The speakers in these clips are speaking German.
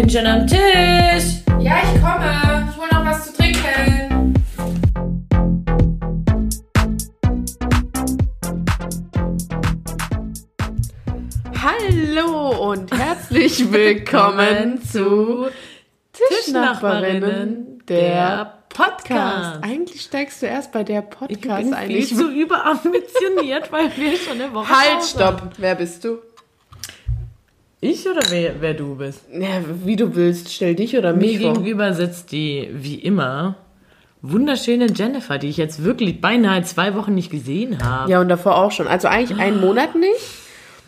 bin schon am Tisch. Ja, ich komme. Ich hole noch was zu trinken. Hallo und herzlich willkommen zu Tischnachbarinnen, der Podcast. Eigentlich steigst du erst bei der Ich Podcast bin eigentlich. viel zu überambitioniert, weil wir schon eine Woche Halt, stopp. Wer bist du? Ich oder wer, wer du bist? Ja, wie du willst. Stell dich oder Mir mich vor. gegenüber sitzt die, wie immer, wunderschöne Jennifer, die ich jetzt wirklich beinahe zwei Wochen nicht gesehen habe. Ja, und davor auch schon. Also eigentlich einen Monat nicht.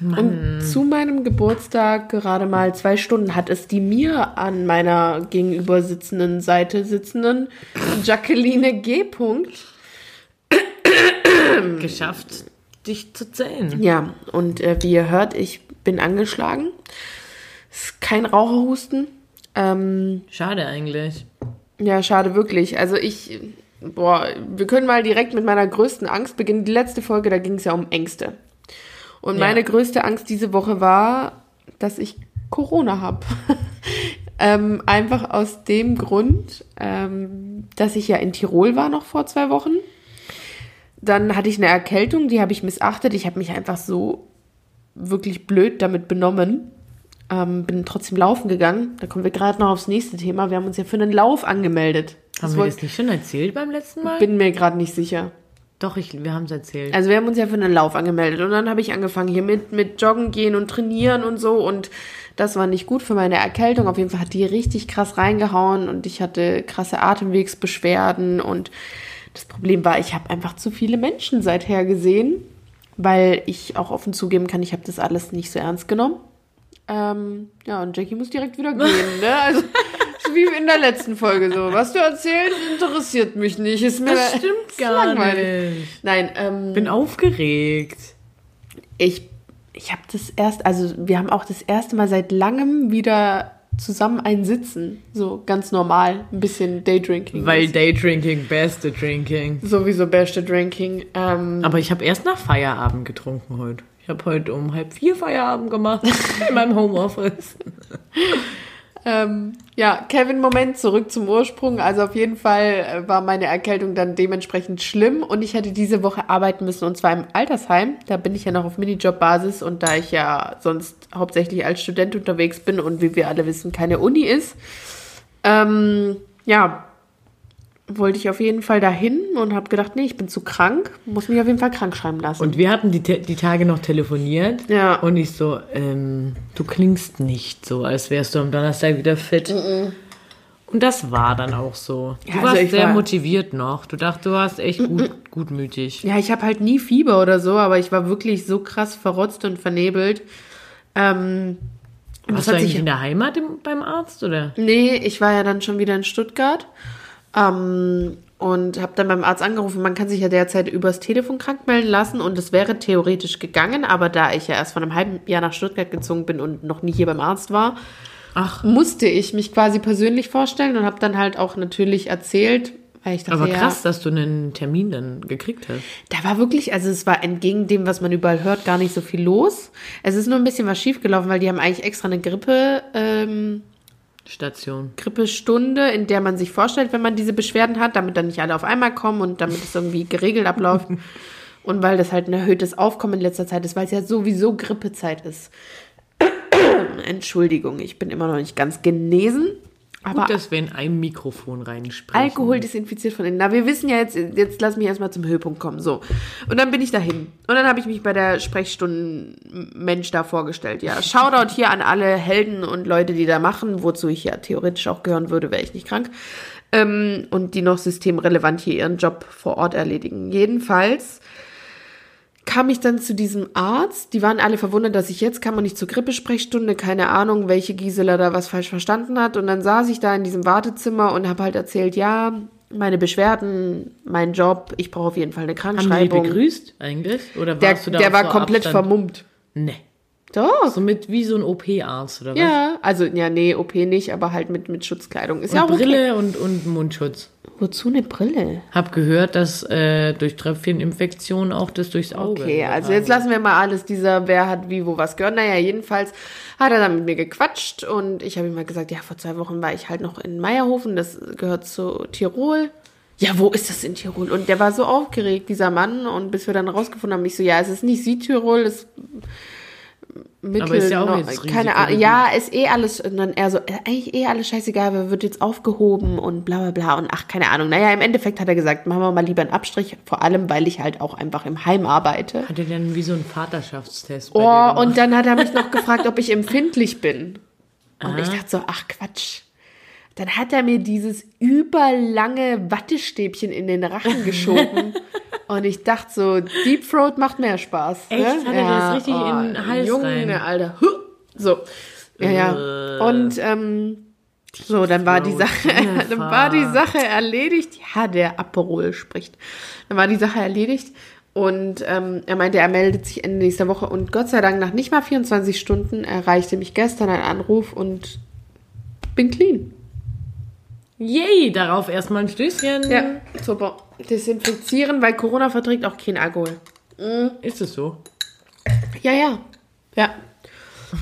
Und zu meinem Geburtstag gerade mal zwei Stunden hat es die mir an meiner gegenüber sitzenden Seite sitzenden Jacqueline G. Punkt Geschafft, dich zu zählen. Ja, und äh, wie ihr hört, ich bin angeschlagen. Es ist kein Raucherhusten. Ähm, Schade eigentlich. ja, schade wirklich. Also ich, boah, wir können mal direkt mit meiner größten Angst beginnen. Die letzte Folge, da ging es ja um Ängste. Und Ja. meine größte Angst diese Woche war, dass ich Corona habe. ähm, einfach aus dem Grund, ähm, dass ich ja in Tirol war noch vor zwei Wochen. Dann hatte ich eine Erkältung, die habe ich missachtet. Ich habe mich einfach so wirklich blöd damit benommen. Ähm, bin trotzdem laufen gegangen. Da kommen wir gerade noch aufs nächste Thema. Wir haben uns ja für einen Lauf angemeldet. Haben Das wir das nicht schon erzählt beim letzten Mal? bin mir gerade nicht sicher. Doch, ich, wir haben es erzählt. Also wir haben uns ja für einen Lauf angemeldet und dann habe ich angefangen hier mit, mit Joggen gehen und trainieren und so und das war nicht gut für meine Erkältung. Auf jeden Fall hat die richtig krass reingehauen und ich hatte krasse Atemwegsbeschwerden und das Problem war, ich habe einfach zu viele Menschen seither gesehen, weil ich auch offen zugeben kann, ich habe das alles nicht so ernst genommen. Ähm, ja, und Jackie muss direkt wieder gehen, ne? Also wie in der letzten Folge so. Was du erzählst, interessiert mich nicht. Ist mir das stimmt gar langweilig. nicht. Nein, ähm, Bin aufgeregt. ich, ich habe das erst, also wir haben auch das erste Mal seit langem wieder zusammen ein Sitzen. So ganz normal, ein bisschen Daydrinking. Weil Daydrinking, beste Drinking. Sowieso beste Drinking. Ähm, Aber ich habe erst nach Feierabend getrunken heute. Ich habe heute um halb vier Feierabend gemacht in meinem Homeoffice. ähm, ja, Kevin, Moment, zurück zum Ursprung. Also auf jeden Fall äh, war meine Erkältung dann dementsprechend schlimm und ich hätte diese Woche arbeiten müssen und zwar im Altersheim. Da bin ich ja noch auf Minijob-Basis und da ich ja sonst hauptsächlich als Student unterwegs bin und wie wir alle wissen, keine Uni ist, ähm, ja, wollte ich auf jeden Fall dahin und habe gedacht, nee, ich bin zu krank, muss mich auf jeden Fall krank schreiben lassen. Und wir hatten die, die Tage noch telefoniert. Ja. Und ich so, ähm, du klingst nicht so, als wärst du am Donnerstag wieder fit. Und das war dann auch so. Du Ja, also warst sehr war- motiviert noch. Du dachtest, du warst echt gut, gutmütig. Ja, ich habe halt nie Fieber oder so, aber ich war wirklich so krass verrotzt und vernebelt. Ähm, Warst du hat eigentlich sich. in der Heimat im, beim Arzt, oder? Nee, ich war ja dann schon wieder in Stuttgart. Ähm, und habe dann beim Arzt angerufen, man kann sich ja derzeit übers Telefon krank melden lassen und es wäre theoretisch gegangen, aber da ich ja erst vor einem halben Jahr nach Stuttgart gezogen bin und noch nie hier beim Arzt war, Ach, musste ich mich quasi persönlich vorstellen und habe dann halt auch natürlich erzählt, weil ich dachte, aber ja, krass, dass du einen Termin dann gekriegt hast. Da war wirklich, also es war entgegen dem, was man überall hört, gar nicht so viel los. Es ist nur ein bisschen was schiefgelaufen, weil die haben eigentlich extra eine Grippe, ähm, Station. Grippestunde, in der man sich vorstellt, wenn man diese Beschwerden hat, damit dann nicht alle auf einmal kommen und damit es irgendwie geregelt abläuft. und weil das halt ein erhöhtes Aufkommen in letzter Zeit ist, weil es ja sowieso Grippezeit ist. Entschuldigung, ich bin immer noch nicht ganz genesen. Aber Gut, dass wir in einem Mikrofon reinsprechen. Alkohol desinfiziert von innen. Na, wir wissen ja jetzt, jetzt lass mich erstmal zum Höhepunkt kommen. So. Und dann bin ich dahin. Und dann habe ich mich bei der Sprechstunden-Mensch da vorgestellt. Ja, Shoutout hier an alle Helden und Leute, die da machen, wozu ich ja theoretisch auch gehören würde, wäre ich nicht krank. Ähm, und die noch systemrelevant hier ihren Job vor Ort erledigen. Jedenfalls kam ich dann zu diesem Arzt. Die waren alle verwundert, dass ich jetzt kam und nicht zur Grippesprechstunde. Keine Ahnung, welche Gisela da was falsch verstanden hat. Und dann saß ich da in diesem Wartezimmer und habe halt erzählt, ja, meine Beschwerden, mein Job, ich brauche auf jeden Fall eine Haben die Krankschreibung. begrüßt eigentlich? Oder der warst du da der war komplett Abstand? vermummt. Nee. Doch. So mit wie so ein OP-Arzt oder was? Ja, Also, ja, nee, OP nicht, aber halt mit, mit Schutzkleidung. Ist ja auch Und okay. Brille und, und Mundschutz. Wozu eine Brille? Hab gehört, dass äh, durch Tröpfcheninfektionen auch das durchs Auge. Okay, also jetzt lassen wir mal alles, dieser, wer hat wie, wo was gehört. Naja, jedenfalls hat er dann mit mir gequatscht und ich habe ihm mal gesagt, ja, vor zwei Wochen war ich halt noch in Meierhofen, das gehört zu Tirol. Ja, wo ist das in Tirol? Und der war so aufgeregt, dieser Mann, und bis wir dann rausgefunden haben, ich so, ja, es ist nicht Südtirol, es ist Mittel, Aber ist ja auch jetzt keine Ahnung, ja, ist eh alles, und dann er so, äh, eigentlich eh alles scheißegal, wer wird jetzt aufgehoben und bla bla bla und ach, keine Ahnung. Naja, im Endeffekt hat er gesagt, machen wir mal lieber einen Abstrich, vor allem, weil ich halt auch einfach im Heim arbeite. Hat er denn wie so einen Vaterschaftstest Oh, und dann hat er mich noch gefragt, ob ich empfindlich bin. Und ich dachte so, ach Quatsch. Dann hat er mir dieses überlange Wattestäbchen in den Rachen geschoben. und ich dachte so, Deep Throat macht mehr Spaß. Echt? Ne? Hat er das richtig in den Hals Junge, rein? Alter. So. Ja, ja. Und ähm, so, dann war die Sache, dann war die Sache erledigt. Ja, der Aperol spricht. Dann war die Sache erledigt. Und ähm, er meinte, er meldet sich Ende nächster Woche. Und Gott sei Dank, nach nicht mal 24 Stunden erreichte mich gestern ein Anruf und bin clean. Yay, darauf erstmal ein Stößchen. Ja, super. Desinfizieren, weil Corona verträgt auch keinen Alkohol. Ist es so? Ja, ja. Ja.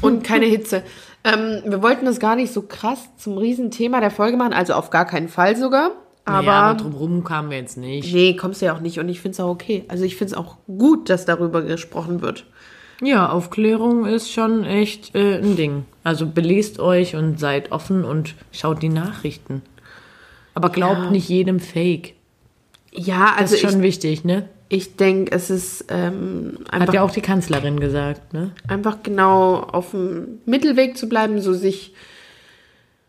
Und keine Hitze. ähm, wir wollten das gar nicht so krass zum Riesenthema der Folge machen, also auf gar keinen Fall sogar. Aber, naja, aber drumherum kamen wir jetzt nicht. nee, kommst du ja auch nicht. Und ich finde es auch okay. Also ich finde es auch gut, dass darüber gesprochen wird. Ja, Aufklärung ist schon echt äh, ein Ding. Also belest euch und seid offen und schaut die Nachrichten. Aber glaubt Ja. nicht jedem Fake. Ja, Das also ist schon ich, wichtig, ne? ich denke, es ist ähm, Hat einfach, ja auch die Kanzlerin gesagt, ne? einfach genau auf dem Mittelweg zu bleiben, so sich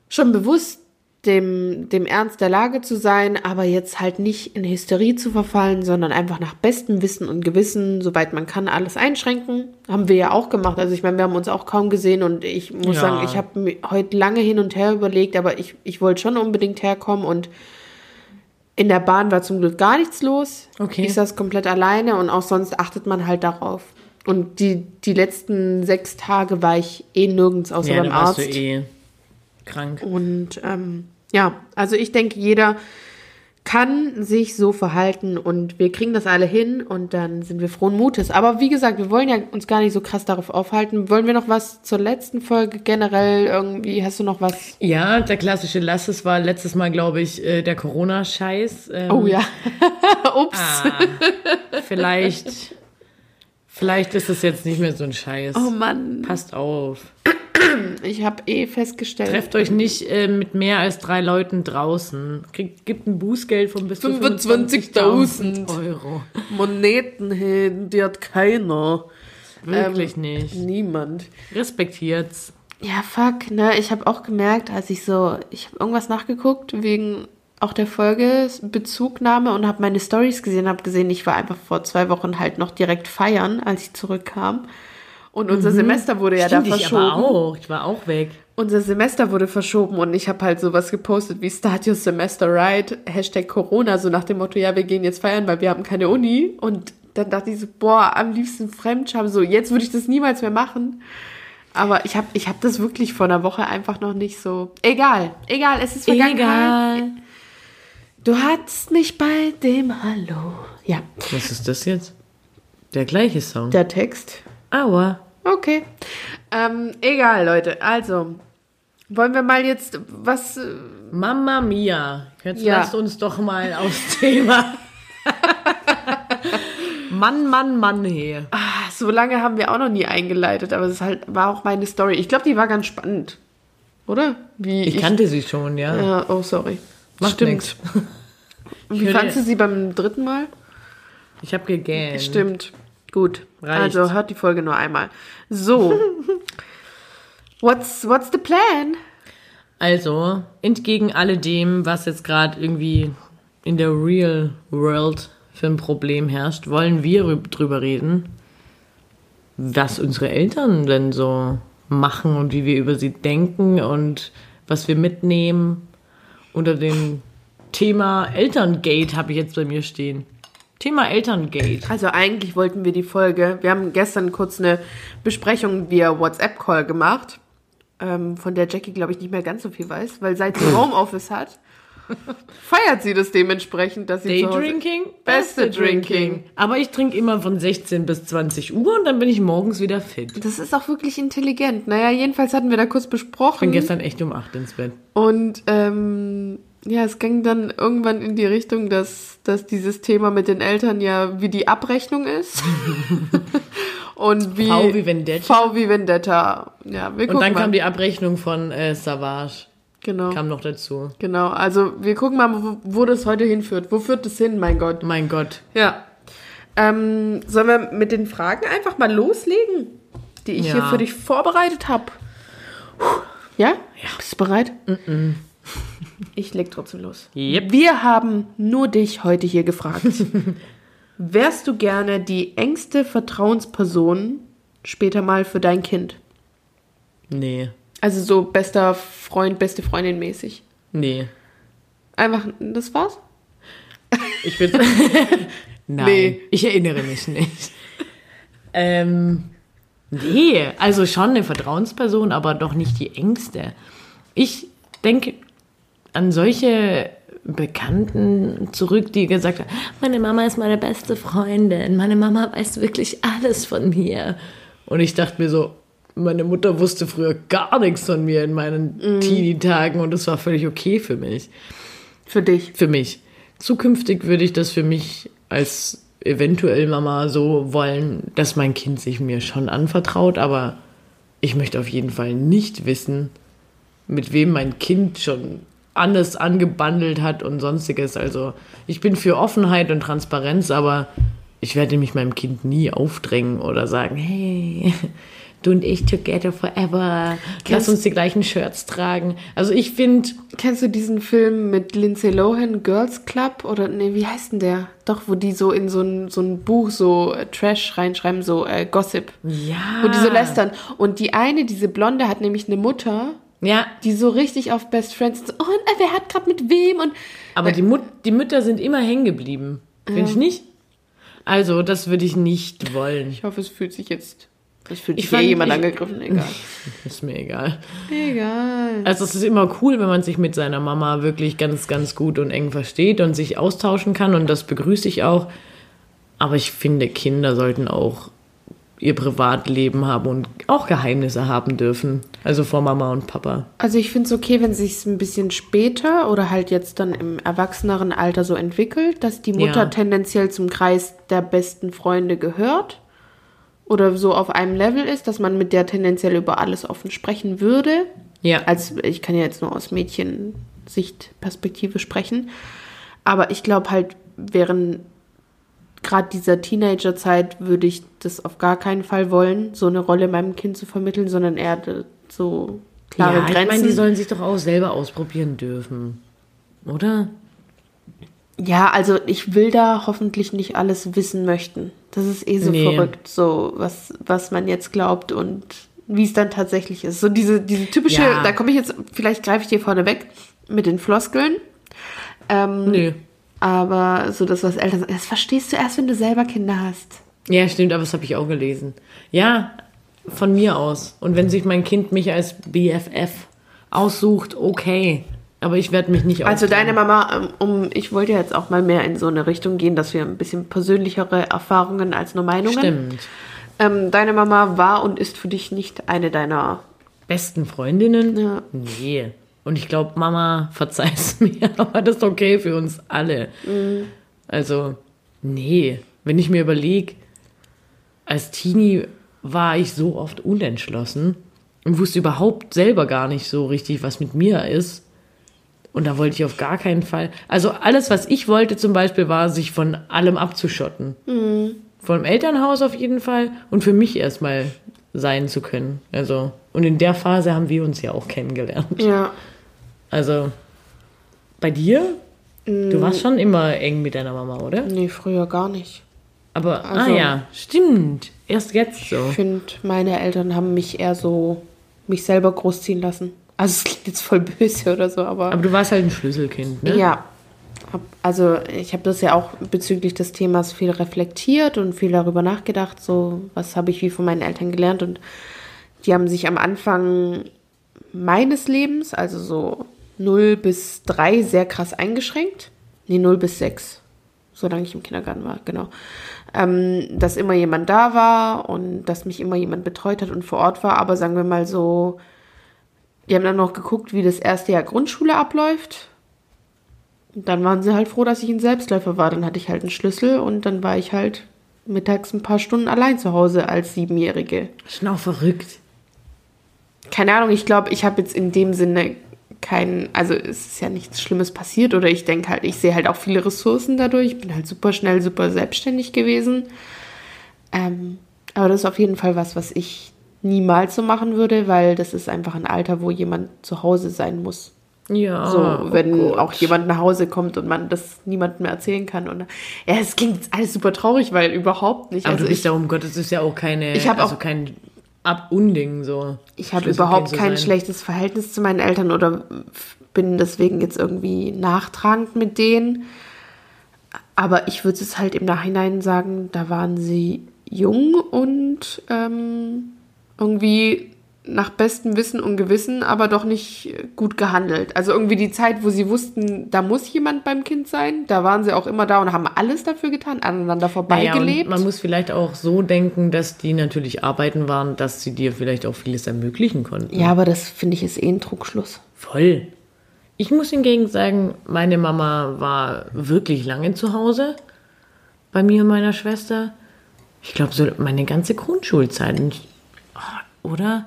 schon bewusst dem, dem Ernst der Lage zu sein, aber jetzt halt nicht in Hysterie zu verfallen, sondern einfach nach bestem Wissen und Gewissen, soweit man kann, alles einschränken. Haben wir ja auch gemacht. Also ich meine, wir haben uns auch kaum gesehen und ich muss Ja. sagen, ich habe heute lange hin und her überlegt, aber ich, ich wollte schon unbedingt herkommen und in der Bahn war zum Glück gar nichts los. Okay. Ich saß komplett alleine und auch sonst achtet man halt darauf. Und die, die letzten sechs Tage war ich eh nirgends außer Ja, beim Arzt. eh krank. Und ähm, ja, also ich denke, jeder kann sich so verhalten und wir kriegen das alle hin und dann sind wir frohen Mutes. Aber wie gesagt, wir wollen ja uns gar nicht so krass darauf aufhalten. Wollen wir noch was zur letzten Folge generell irgendwie? Hast du noch was? Ja, der klassische Lasses war letztes Mal, glaube ich, äh, der Corona-Scheiß. Ähm, Oh ja. Ups. Ah, vielleicht, vielleicht ist es jetzt nicht mehr so ein Scheiß. Oh Mann. Passt auf. Ich habe eh festgestellt. Trefft euch nicht äh, mit mehr als drei Leuten draußen. Kriegt, gibt ein Bußgeld von bis zu 25.000 25.000 Euro. Moneten hin, die hat keiner. Wirklich nicht. Niemand. Respektiert's. Ja, fuck, ne? Ich habe auch gemerkt, als ich so, ich habe irgendwas nachgeguckt wegen auch der Folge Bezugnahme und habe meine Stories gesehen, habe gesehen, ich war einfach vor zwei Wochen halt noch direkt feiern, als ich zurückkam. Und unser Semester wurde ja Stimmt, da ich verschoben. aber auch. Ich war auch weg. Unser Semester wurde verschoben und ich habe halt sowas gepostet wie Start Your Semester Right, Hashtag Corona, so nach dem Motto, ja, wir gehen jetzt feiern, weil wir haben keine Uni. Und dann dachte ich so, boah, am liebsten Fremdscham, so, jetzt würde ich das niemals mehr machen. Aber ich habe ich hab das wirklich vor einer Woche einfach noch nicht so. Egal, egal, es ist Vergangenheit. Egal. Du hattest mich bei dem Hallo. Ja, Was ist das jetzt? Der gleiche Song. der Text. Aua. Okay. Ähm, egal, Leute. Also, wollen wir mal jetzt was. äh, Mamma Mia. Jetzt Ja. lasst uns doch mal aufs Thema. Mann, Mann, Mann, hey. Ah, so lange haben wir auch noch nie eingeleitet, aber es halt, war auch meine Story. Ich glaube, die war ganz spannend. Oder? Wie Ich kannte sie schon, ja. Ja, oh, sorry. Macht Stimmt. nix. Wie fandst du sie beim dritten Mal? Ich habe gegähnt. Stimmt. Gut. Reicht. Also hört die Folge nur einmal. So. what's, what's the plan? Also, entgegen alledem, was jetzt gerade irgendwie in der Real World für ein Problem herrscht, wollen wir rü- drüber reden, was unsere Eltern denn so machen und wie wir über sie denken und was wir mitnehmen. Unter dem Thema Elterngate habe ich jetzt bei mir stehen. Thema Elterngate. Also eigentlich wollten wir die Folge, wir haben gestern kurz eine Besprechung via WhatsApp-Call gemacht ähm, von der Jackie, glaube ich, nicht mehr ganz so viel weiß, weil seit sie Homeoffice hat, feiert sie das dementsprechend, dass sie zu Hause- Daydrinking, Beste Drinking. Aber ich trinke immer von 16 bis 20 Uhr und dann bin ich morgens wieder fit. Das ist auch wirklich intelligent. Naja, jedenfalls hatten wir da kurz Ich besprochen. bin gestern echt um 8 ins Bett. Und ähm, ja, es ging dann irgendwann in die Richtung, dass, dass dieses Thema mit den Eltern ja wie die Abrechnung ist. und wie V wie Vendetta. V wie Vendetta. Ja, wir gucken Und dann mal. kam die Abrechnung von äh, Savage. genau. Kam noch dazu. Genau. Also wir gucken mal, wo, wo das heute hinführt. Wo führt das hin, mein Gott? Mein Gott. Ja. Ähm, sollen wir mit den Fragen einfach mal loslegen, die ich Ja. hier für dich vorbereitet habe? Ja? ja? Bist du bereit? Ich leg trotzdem los. Yep. Wir haben nur dich heute hier gefragt. Wärst du gerne die engste Vertrauensperson später mal für dein Kind? Nee. Also so bester Freund, beste Freundin mäßig. Nee. Einfach, das war's? Ich bin. Nein. Nee. Ich erinnere mich nicht. ähm. Nee, also schon eine Vertrauensperson, aber doch nicht die engste. Ich denke an solche Bekannten zurück, die gesagt haben, meine Mama ist meine beste Freundin, meine Mama weiß wirklich alles von mir. Und ich dachte mir so, meine Mutter wusste früher gar nichts von mir in meinen Teenie-Tagen und das war völlig okay für mich Für dich. für mich. Zukünftig würde ich das für mich als eventuell Mama so wollen, dass mein Kind sich mir schon anvertraut, aber ich möchte auf jeden Fall nicht wissen, mit wem mein Kind schon alles angebandelt hat und sonstiges. Also ich bin für Offenheit und Transparenz, aber ich werde mich meinem Kind nie aufdrängen oder sagen, hey, du und ich together forever, lass Kennst- uns die gleichen Shirts tragen. Also ich finde, Kennst du diesen Film mit Lindsay Lohan, Girls Club? Oder, nee, wie heißt denn der? Doch, wo die so in so ein, so ein Buch so äh, Trash reinschreiben, so äh, Gossip. ja. Wo die so lästern. Und die eine, diese Blonde, hat nämlich eine Mutter, Ja, die so richtig auf Best Friends ist. Oh, und äh, wer hat gerade mit wem? Und Aber die, Mut die Mütter sind immer hängen geblieben. Finde ich nicht? Also, das würde ich nicht wollen. ich hoffe, es fühlt sich jetzt. Es fühlt Ich sich fand- jemand ich- angegriffen. Egal. Ist mir egal. Egal. Also, es ist immer cool, wenn man sich mit seiner Mama wirklich ganz, ganz gut und eng versteht und sich austauschen kann. Und das begrüße ich auch. Aber ich finde, Kinder sollten auch ihr Privatleben haben und auch Geheimnisse haben dürfen. Also vor Mama und Papa. Also ich finde es okay, wenn sich ein bisschen später oder halt jetzt dann im erwachseneren Alter so entwickelt, dass die Mutter Ja. tendenziell zum Kreis der besten Freunde gehört oder so auf einem Level ist, dass man mit der tendenziell über alles offen sprechen würde. Ja. Als ich kann ja jetzt nur aus Mädchensichtperspektive sprechen, aber ich glaube halt während gerade dieser Teenagerzeit würde ich das auf gar keinen Fall wollen, so eine Rolle meinem Kind zu vermitteln, sondern eher so klare ja, ich Grenzen. meine, die sollen sich doch auch selber ausprobieren dürfen. Oder? Ja, also ich will da hoffentlich nicht alles wissen möchten. Das ist eh so Nee. verrückt, so was, was man jetzt glaubt und wie es dann tatsächlich ist. So diese, diese typische, Ja. da komme ich jetzt, vielleicht greife ich dir vorne weg mit den Floskeln. Ähm, Nö. Aber so das, was Eltern sagen, das verstehst du erst, wenn du selber Kinder hast. Ja, stimmt, aber das habe ich auch gelesen. Ja, von mir aus. Und wenn sich mein Kind mich als BFF aussucht, okay. Aber ich werde mich nicht Also deine Mama, ähm, um, ich wollte jetzt auch mal mehr in so eine Richtung gehen, dass wir ein bisschen persönlichere Erfahrungen als nur Meinungen. Stimmt. Ähm, deine Mama war und ist für dich nicht eine deiner Besten Freundinnen? Ja. Nee. Und ich glaube, Mama verzeih's mir, aber das ist okay für uns alle. Also, nee. Wenn ich mir überlege, als Teenie war ich so oft unentschlossen und wusste überhaupt selber gar nicht so richtig, was mit mir ist. Und da wollte ich auf gar keinen Fall. Also alles, was ich wollte zum Beispiel, war, sich von allem abzuschotten. Vom Elternhaus auf jeden Fall und für mich erstmal sein zu können. Also, und in der Phase haben wir uns ja auch kennengelernt. Ja. Also, bei dir? Du warst schon immer eng mit deiner Mama, oder? Nee, früher gar nicht. Aber, Also- ah ja, stimmt. Erst jetzt so. Ich finde, meine Eltern haben mich eher so, mich selber großziehen lassen. Also es klingt jetzt voll böse oder so, aber, Aber du warst halt ein Schlüsselkind, ne? ja. Hab, also ich habe das ja auch bezüglich des Themas viel reflektiert und viel darüber nachgedacht, so was habe ich wie von meinen Eltern gelernt und die haben sich am Anfang meines Lebens, also so 0 bis 3, sehr krass eingeschränkt. Nee, 0 bis 6, solange ich im Kindergarten war, genau. Ähm, dass immer jemand da war und dass mich immer jemand betreut hat und vor Ort war, aber sagen wir mal so, die haben dann noch geguckt, wie das erste Jahr Grundschule abläuft. Und dann waren sie halt froh, dass ich ein Selbstläufer war. Dann hatte ich halt einen Schlüssel und dann war ich halt mittags ein paar Stunden allein zu Hause als Siebenjährige. Schon auch verrückt. Keine Ahnung, ich glaube, ich habe jetzt in dem Sinne kein, also es ist ja nichts Schlimmes passiert oder ich denke halt, ich sehe halt auch viele Ressourcen dadurch. Ich bin halt super schnell, super selbstständig gewesen. Ähm, aber das ist auf jeden Fall was, was ich niemals so machen würde, weil das ist einfach ein Alter, wo jemand zu Hause sein muss. Ja. So, wenn oh auch jemand nach Hause kommt und man das niemandem mehr erzählen kann. Und ja, es klingt alles super traurig, weil überhaupt nicht. Aber also du bist ich, ja um Gottes, ist ja auch keine, Ich hab also auch- kein Ab Unding so. ich habe überhaupt kein sein. schlechtes Verhältnis zu meinen Eltern oder bin deswegen jetzt irgendwie nachtragend mit denen. Aber ich würde es halt im Nachhinein sagen, da waren sie jung und ähm, irgendwie nach bestem Wissen und Gewissen, aber doch nicht gut gehandelt. Also irgendwie die Zeit, wo sie wussten, da muss jemand beim Kind sein, da waren sie auch immer da und haben alles dafür getan, aneinander Naja, vorbeigelebt. und man muss vielleicht auch so denken, dass die natürlich arbeiten waren, dass sie dir vielleicht auch vieles ermöglichen konnten. ja, aber das finde ich ist eh ein Trugschluss. Voll. Ich muss hingegen sagen, meine Mama war wirklich lange zu Hause bei mir und meiner Schwester. Ich glaube, so meine ganze Grundschulzeit. Ah, Oder?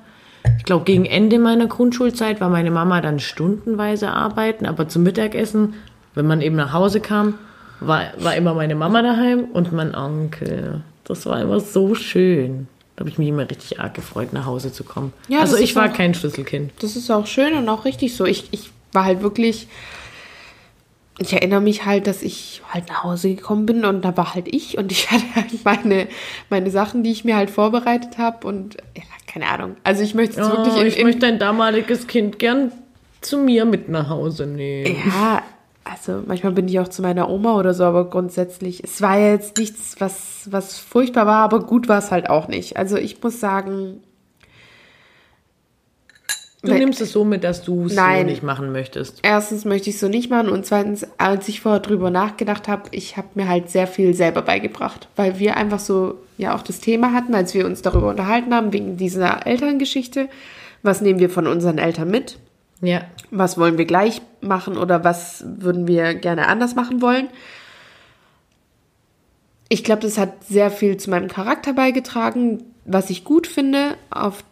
Ich glaube, gegen Ende meiner Grundschulzeit war meine Mama dann stundenweise arbeiten, aber zum Mittagessen, wenn man eben nach Hause kam, war, war immer meine Mama daheim und mein Onkel. Das war immer so schön. Da habe ich mich immer richtig arg gefreut, nach Hause zu kommen. Ja, also ich war auch- kein Schlüsselkind. Das ist auch schön und auch richtig so. Ich, ich war halt wirklich. Ich erinnere mich halt, dass ich halt nach Hause gekommen bin und da war halt ich und ich hatte halt meine, meine Sachen, die ich mir halt vorbereitet habe und ja, keine Ahnung. Also ich möchte es Oh, wirklich in, ich in, möchte dein damaliges Kind gern zu mir mit nach Hause nehmen. Ja, also manchmal bin ich auch zu meiner Oma oder so, aber grundsätzlich, es war ja jetzt nichts, was, was furchtbar war, aber gut war es halt auch nicht. Also ich muss sagen, Du Weil- nimmst es so mit, dass du es so nicht machen möchtest. erstens möchte ich es so nicht machen und zweitens, als ich vorher drüber nachgedacht habe, ich habe mir halt sehr viel selber beigebracht, weil wir einfach so ja auch das Thema hatten, als wir uns darüber unterhalten haben, wegen dieser Elterngeschichte. Was nehmen wir von unseren Eltern mit? Ja. Was wollen wir gleich machen oder was würden wir gerne anders machen wollen? Ich glaube, das hat sehr viel zu meinem Charakter beigetragen, was ich gut finde. Auf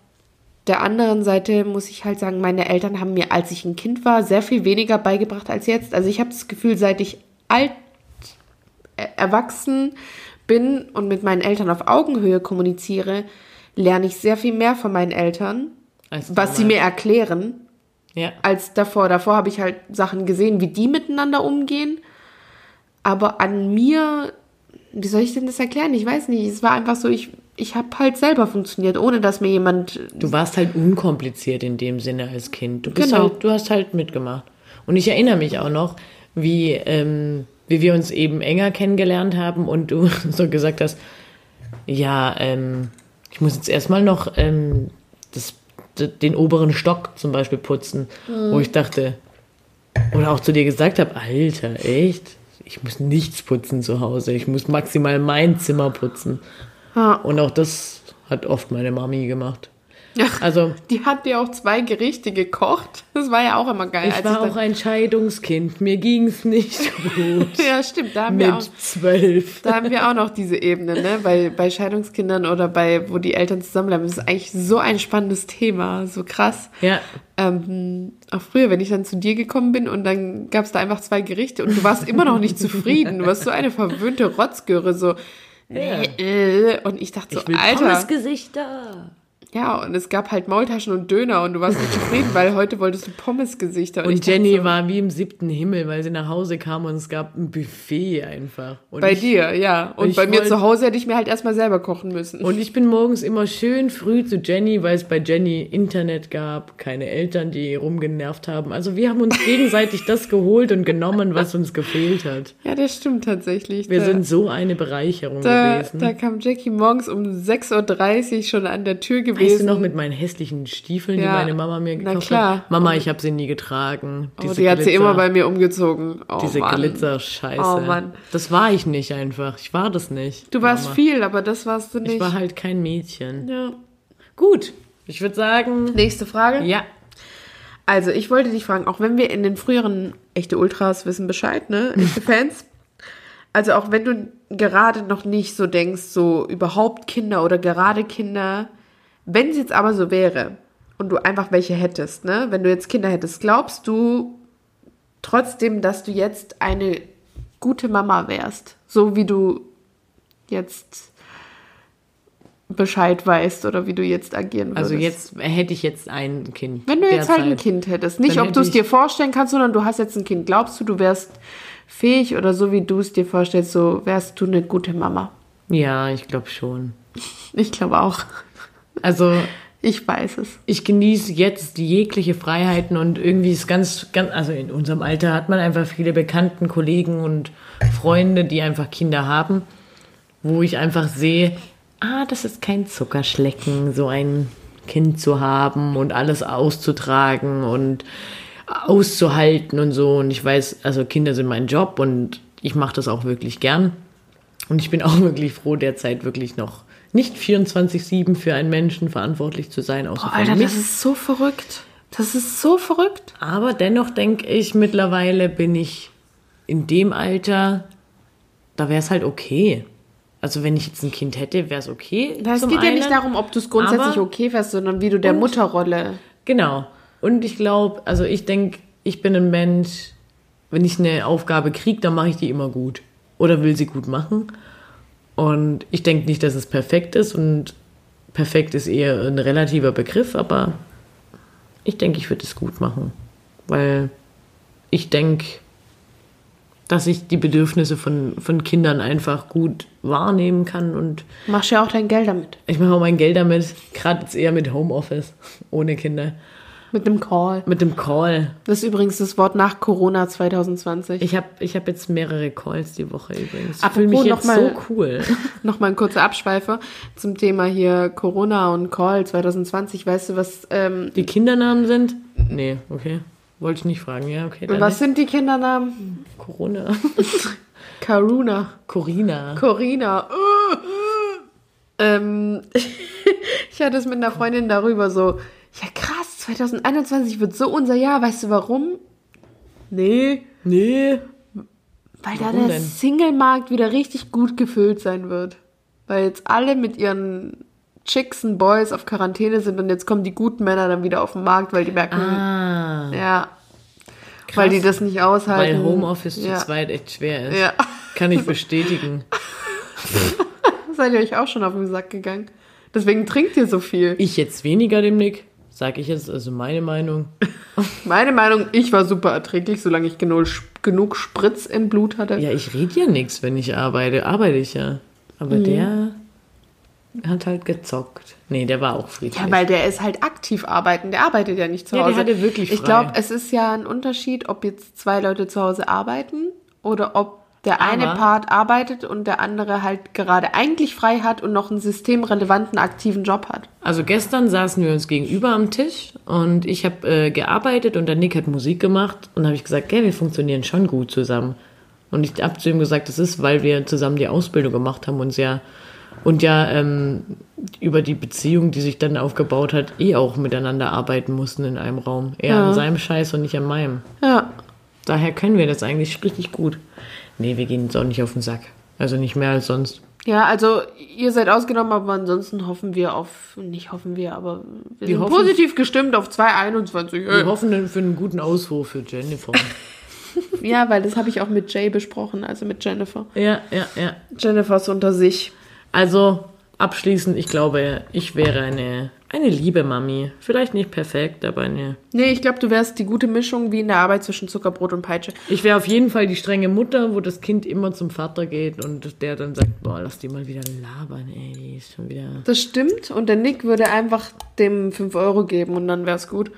der anderen Seite muss ich halt sagen, meine Eltern haben mir, als ich ein Kind war, sehr viel weniger beigebracht als jetzt. Also ich habe das Gefühl, seit ich alt äh, erwachsen bin und mit meinen Eltern auf Augenhöhe kommuniziere, lerne ich sehr viel mehr von meinen Eltern, Als was sie mir erklären Ja. als davor. Davor habe ich halt Sachen gesehen, wie die miteinander umgehen. Aber an mir, wie soll ich denn das erklären? Ich weiß nicht. Es war einfach so, ich, ich habe halt selber funktioniert, ohne dass mir jemand. Du warst halt unkompliziert in dem Sinne als Kind. Du, Genau. halt, du hast halt mitgemacht. Und ich erinnere mich auch noch, wie, ähm, wie wir uns eben enger kennengelernt haben und du so gesagt hast, ja, ähm, ich muss jetzt erstmal noch ähm, das, den oberen Stock zum Beispiel putzen, wo ich dachte, oder auch zu dir gesagt habe, Alter, echt? Ich muss nichts putzen zu Hause. Ich muss maximal mein Zimmer putzen. Ja. Und auch das hat oft meine Mami gemacht. Ja. Also, Die hat dir auch zwei Gerichte gekocht. Das war ja auch immer geil. ich war dann- auch ein Scheidungskind. Mir ging's nicht gut. Ja, stimmt. Da haben, wir auch, Mit zwölf. da haben wir auch noch diese Ebene, ne? Bei, bei Scheidungskindern oder bei, wo die Eltern zusammenbleiben. Das ist eigentlich so ein spannendes Thema. So krass. Ja. ähm, auch früher, wenn ich dann zu dir gekommen bin und dann gab es da einfach zwei Gerichte und du warst immer noch nicht zufrieden. Du warst so eine verwöhnte Rotzgöre, so. Ja. Äh, und ich dachte so, Ich will Alter. Pommesgesichter. Ja, und es gab halt Maultaschen und Döner und du warst nicht zufrieden, weil heute wolltest du Pommesgesichter. ich Und dachte Jenny so, war wie im siebten Himmel, weil sie nach Hause kam und es gab ein Buffet einfach. Und Bei ich, dir, ja. Und bei mir wollt- zu Hause hätte ich mir halt erstmal selber kochen müssen. Und ich bin morgens immer schön früh zu Jenny, weil es bei Jenny Internet gab, keine Eltern, die rumgenervt haben. Also wir haben uns gegenseitig das geholt und genommen, was uns gefehlt hat. ja, das stimmt tatsächlich. Wir da, sind so eine Bereicherung da, gewesen. da kam Jackie morgens um 6.30 Uhr schon an der Tür gewesen gewesen. Weißt du noch mit meinen hässlichen Stiefeln, Ja. die meine Mama mir Na gekauft klar. hat? Mama, ich habe sie nie getragen. Oh, die hat sie immer bei mir umgezogen. Oh, Diese Mann. Glitzer-Scheiße. Oh, Mann. Das war ich nicht einfach. Ich war das nicht. Du warst Mama. viel, aber das warst du nicht. Ich war halt kein Mädchen. ja. Gut. Ich würde sagen, Nächste Frage. ja. Also, ich wollte dich fragen, auch wenn wir in den früheren echte Ultras wissen Bescheid, ne? Echte Fans. Also, auch wenn du gerade noch nicht so denkst, so überhaupt Kinder oder gerade Kinder, wenn es jetzt aber so wäre und du einfach welche hättest, ne? Wenn du jetzt Kinder hättest, glaubst du trotzdem, dass du jetzt eine gute Mama wärst? So wie du jetzt Bescheid weißt oder wie du jetzt agieren würdest? Also jetzt hätte ich jetzt ein Kind. Wenn du jetzt halt ein derzeit. Kind hättest, nicht ob du es hätte dir vorstellen kannst, sondern du hast jetzt ein Kind. Glaubst du, du wärst fähig oder so wie du es dir vorstellst, so wärst du eine gute Mama? Ja, ich glaube schon. Ich glaube auch. Also Ich weiß es. ich genieße jetzt jegliche Freiheiten und irgendwie ist ganz, ganz, also in unserem Alter hat man einfach viele Bekannten, Kollegen und Freunde, die einfach Kinder haben, wo ich einfach sehe, ah, das ist kein Zuckerschlecken, so ein Kind zu haben und alles auszutragen und auszuhalten und so. Und ich weiß, also Kinder sind mein Job und ich mache das auch wirklich gern. Und ich bin auch wirklich froh, derzeit wirklich noch nicht 24-7 für einen Menschen verantwortlich zu sein, außer Boah, Alter, das ist so verrückt. Das ist so verrückt. Aber dennoch denke ich, mittlerweile bin ich in dem Alter, da wäre es halt okay. Also wenn ich jetzt ein Kind hätte, wäre es okay. Na, Es geht ja nicht einen. darum, ob du es grundsätzlich okay fährst, sondern wie du der Und- Mutterrolle. Genau. Und ich glaube, also ich denke, ich bin ein Mensch, wenn ich eine Aufgabe kriege, dann mache ich die immer gut. Oder will sie gut machen. Und ich denke nicht, dass es perfekt ist. Und perfekt ist eher ein relativer Begriff, aber ich denke, ich würde es gut machen. Weil ich denke, dass ich die Bedürfnisse von, von Kindern einfach gut wahrnehmen kann und Machst ja auch dein Geld damit. ich mache auch mein Geld damit, gerade jetzt eher mit Homeoffice, ohne Kinder. Mit einem Call. Mit dem Call. Das ist übrigens das Wort nach Corona 2020. Ich habe ich hab jetzt mehrere Calls die Woche übrigens. Ich fühle mich jetzt so mal- cool. Nochmal ein kurzer Abschweifer zum Thema hier Corona und Call 2020. Weißt du, was, ähm, Die Kindernamen sind? Nee, okay. Wollte ich nicht fragen. Ja, okay. Was sind die Kindernamen? Corona. Karuna. Corina. Corina. ähm, ich hatte es mit einer Freundin darüber so, ja krass, 2021 wird so unser Jahr. Weißt du warum? Nee, Nee. weil da Warum der denn? Single-Markt wieder richtig gut gefüllt sein wird. Weil jetzt alle mit ihren Chicks und Boys auf Quarantäne sind und jetzt kommen die guten Männer dann wieder auf den Markt, weil die merken, Ah. ja, weil die das nicht aushalten. Weil Homeoffice ja. zu zweit echt schwer ist. Ja. Kann ich bestätigen. Seid ihr euch auch schon auf den Sack gegangen? Deswegen trinkt ihr so viel. Ich jetzt weniger dem Nick. Sag ich jetzt, also meine Meinung. Meine Meinung, ich war super erträglich, solange ich genug, genug Spritz im Blut hatte. Ja, ich rede ja nichts, wenn ich arbeite. Arbeite ich ja. Aber Mhm. der hat halt gezockt. Nee, der war auch friedlich. Ja, weil der ist halt aktiv arbeiten. Der arbeitet ja nicht zu Ja, Hause. der hatte wirklich Ich frei. glaube, es ist ja ein Unterschied, ob jetzt zwei Leute zu Hause arbeiten oder ob der eine Aber- Part arbeitet und der andere halt gerade eigentlich frei hat und noch einen systemrelevanten aktiven Job hat. Also gestern saßen wir uns gegenüber am Tisch und ich habe äh, gearbeitet und der Nick hat Musik gemacht und habe ich gesagt, gell, wir funktionieren schon gut zusammen. Und ich habe zu ihm gesagt, das ist, weil wir zusammen die Ausbildung gemacht haben und ja und ja ähm, über die Beziehung, die sich dann aufgebaut hat, eh auch miteinander arbeiten mussten in einem Raum. Er Ja. an seinem Scheiß und nicht an meinem. Ja. Daher können wir das eigentlich richtig gut. Nee, wir gehen uns auch nicht auf den Sack. Also nicht mehr als sonst. Ja, also ihr seid ausgenommen, aber ansonsten hoffen wir auf, nicht hoffen wir, aber wir, Wir sind hoffen- positiv gestimmt auf 221. Wir hoffen dann für einen guten Auswurf für Jennifer. Ja, weil das habe ich auch mit Jay besprochen, also mit Jennifer. ja, ja, ja. Jennifer ist unter sich. Also abschließend, ich glaube, ich wäre eine, eine liebe Mami. Vielleicht nicht perfekt, aber eine. Nee, ich glaube, du wärst die gute Mischung wie in der Arbeit zwischen Zuckerbrot und Peitsche. Ich wäre auf jeden Fall die strenge Mutter, wo das Kind immer zum Vater geht und der dann sagt, boah, lass die mal wieder labern, ey, die ist schon wieder. Das stimmt. Und der Nick würde einfach dem 5 Euro geben und dann wär's gut.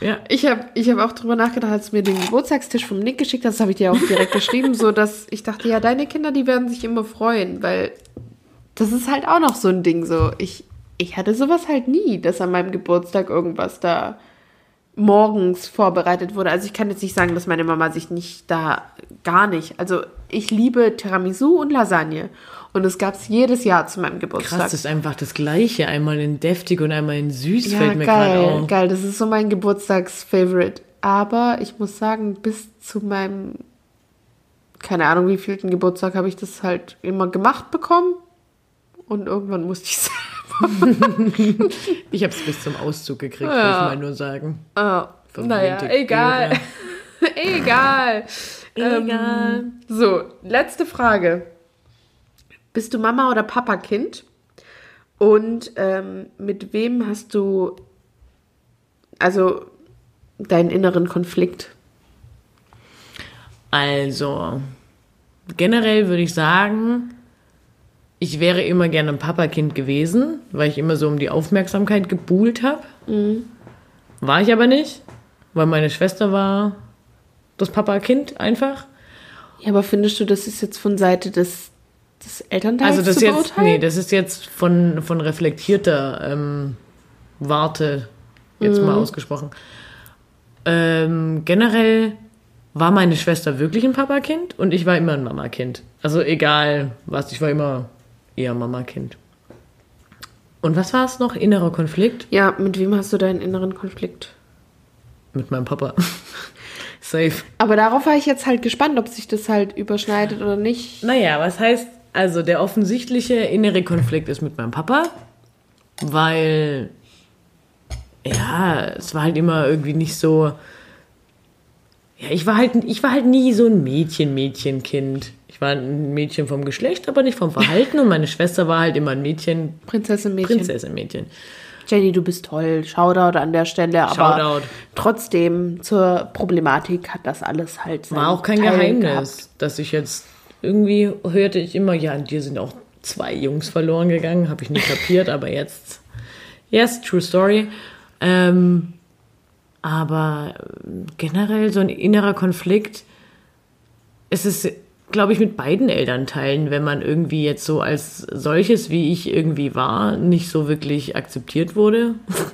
Ja. Ich habe ich hab auch drüber nachgedacht, als du mir den Geburtstagstisch vom Nick geschickt hast, das habe ich dir auch direkt geschrieben, so dass ich dachte, ja, deine Kinder, die werden sich immer freuen, weil das ist halt auch noch so ein Ding, so ich ich hatte sowas halt nie, dass an meinem Geburtstag irgendwas da morgens vorbereitet wurde. Also ich kann jetzt nicht sagen, dass meine Mama sich nicht da gar nicht. Also ich liebe Tiramisu und Lasagne. Und es gab es jedes Jahr zu meinem Geburtstag. Krass, das ist einfach das Gleiche. Einmal in deftig und einmal in süß ja, fällt mir gerade geil, auf. geil. Das ist so mein Geburtstagsfavorite. Aber ich muss sagen, bis zu meinem, keine Ahnung, wie vielten Geburtstag habe ich das halt immer gemacht bekommen. Und irgendwann musste ich selber. Ich habe es bis zum Auszug gekriegt, Ja. will ich mal nur sagen. Ah, naja, egal. egal. Egal. Ähm, so, letzte Frage. Bist du Mama oder Papa-Kind? Und ähm, mit wem hast du also deinen inneren Konflikt? Also, generell würde ich sagen, ich wäre immer gerne ein Papakind gewesen, weil ich immer so um die Aufmerksamkeit gebuhlt habe. War ich aber nicht, weil meine Schwester war das Papakind einfach. Ja, aber findest du, das ist jetzt von Seite des, des Elternteils Also das zu jetzt, nee, das ist jetzt von, von reflektierter ähm, Warte jetzt mal ausgesprochen. Ähm, generell war meine Schwester wirklich ein Papakind und ich war immer ein Mamakind. Also egal was, ich war immer eher Mamakind. Und was war es noch? Innerer Konflikt Ja, mit wem hast du deinen inneren Konflikt? mit meinem Papa. Safe. Aber darauf war ich jetzt halt gespannt, ob sich das halt überschneidet oder nicht. Naja, was heißt, also der offensichtliche innere Konflikt ist mit meinem Papa, weil, ja, es war halt immer irgendwie nicht so, ja, ich war halt, ich war halt nie so ein Mädchen, Mädchenkind. Ich war ein Mädchen vom Geschlecht, aber nicht vom Verhalten und meine Schwester war halt immer ein Mädchen, Prinzessin Mädchen. Prinzessin, Mädchen. Jenny, du bist toll. Shoutout an der Stelle. Aber Shoutout. trotzdem zur Problematik hat das alles halt War auch kein Teil Geheimnis, gehabt. dass ich jetzt irgendwie hörte ich immer, ja, an dir sind auch zwei Jungs verloren gegangen, habe ich nicht kapiert, aber jetzt, yes, true story. Ähm, aber generell so ein innerer Konflikt, es ist, glaube ich, mit beiden Elternteilen, wenn man irgendwie jetzt so als solches, wie ich irgendwie war, nicht so wirklich akzeptiert wurde.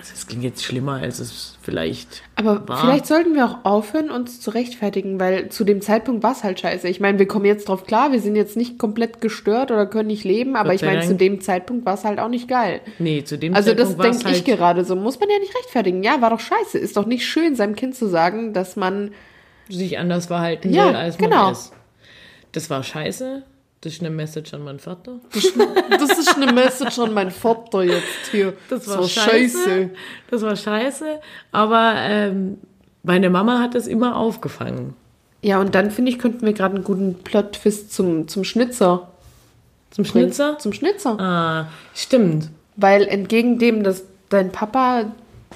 Also es klingt jetzt schlimmer, als es vielleicht Aber war. vielleicht sollten wir auch aufhören, uns zu rechtfertigen, weil zu dem Zeitpunkt war es halt scheiße. Ich meine, wir kommen jetzt drauf klar, wir sind jetzt nicht komplett gestört oder können nicht leben, aber ich meine, zu dem Zeitpunkt war es halt auch nicht geil. Nee, zu dem Also das Zeitpunkt war's denke ich halt- gerade so. Muss man ja nicht rechtfertigen. Ja, war doch scheiße. Ist doch nicht schön, seinem Kind zu sagen, dass man sich anders verhalten Ja, will, als man genau. ist. Das war scheiße. Das ist eine Message an meinen Vater. Das ist eine Message an meinen Vater jetzt hier. Das war scheiße. Das war scheiße. Aber ähm, meine Mama hat das immer aufgefangen. Ja, und dann finde ich, könnten wir gerade einen guten Plot-Twist zum, zum Schnitzer. Zum Schnitzer? Zum Schnitzer. Ah, stimmt. Weil entgegen dem, dass dein Papa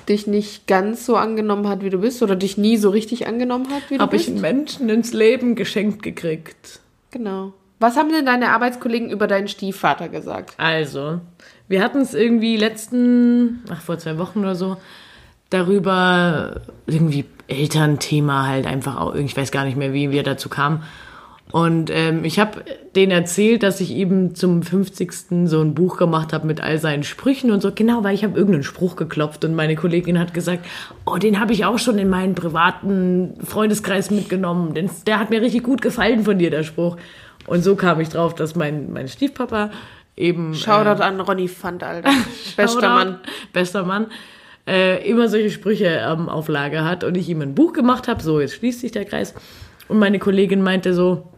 dich nicht ganz so angenommen hat, wie du bist, oder dich nie so richtig angenommen hat, wie du Habe ich bist. einen Menschen ins Leben geschenkt gekriegt. Genau. Was haben denn deine Arbeitskollegen über deinen Stiefvater gesagt? Also, wir hatten es irgendwie letzten, ach, vor zwei Wochen oder so, darüber, irgendwie Elternthema halt einfach auch, ich weiß gar nicht mehr, wie wir dazu kamen. Und ähm, ich habe denen erzählt, dass ich eben zum 50. so ein Buch gemacht habe mit all seinen Sprüchen und so. Genau, weil ich habe irgendeinen Spruch geklopft und meine Kollegin hat gesagt, oh, den habe ich auch schon in meinen privaten Freundeskreis mitgenommen. Den, der hat mir richtig gut gefallen von dir, der Spruch. Und so kam ich drauf, dass mein, mein Stiefpapa eben... Shoutout an Ronny Fand, Alter. Bester Mann. Bester Mann. Äh, immer solche Sprüche ähm, auf Lager hat und ich ihm ein Buch gemacht habe. So, jetzt schließt sich der Kreis. Und meine Kollegin meinte so,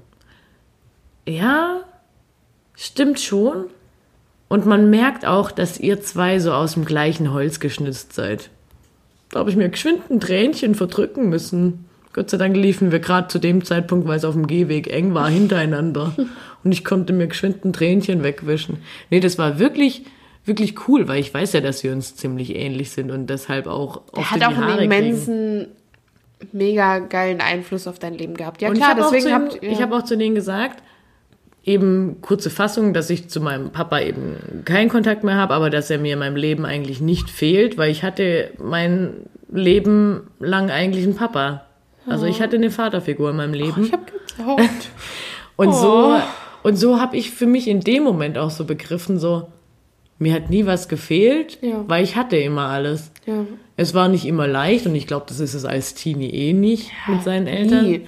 ja, stimmt schon. Und man merkt auch, dass ihr zwei so aus dem gleichen Holz geschnitzt seid. Da habe ich mir geschwind ein Tränchen verdrücken müssen. Gott sei Dank liefen wir gerade zu dem Zeitpunkt, weil es auf dem Gehweg eng war, hintereinander. Und ich konnte mir geschwind ein Tränchen wegwischen. Nee, das war wirklich, wirklich cool, weil ich weiß ja, dass wir uns ziemlich ähnlich sind und deshalb auch Er oft hat in auch einen kriegen. immensen, mega geilen Einfluss auf dein Leben gehabt. Ja Und klar, ich habe deswegen habt ihm- ich hab auch zu denen gesagt, eben kurze Fassung, dass ich zu meinem Papa eben keinen Kontakt mehr habe, aber dass er mir in meinem Leben eigentlich nicht fehlt, weil ich hatte mein Leben lang eigentlich einen Papa. Also ich hatte eine Vaterfigur in meinem Leben. ich hab Gänsehaut. Und Oh. so, und so habe ich für mich in dem Moment auch so begriffen, so, Mir hat nie was gefehlt, Ja. weil ich hatte immer alles. Ja. Es war nicht immer leicht und ich glaube, das ist es als Teenie eh nicht mit seinen Eltern. Nie.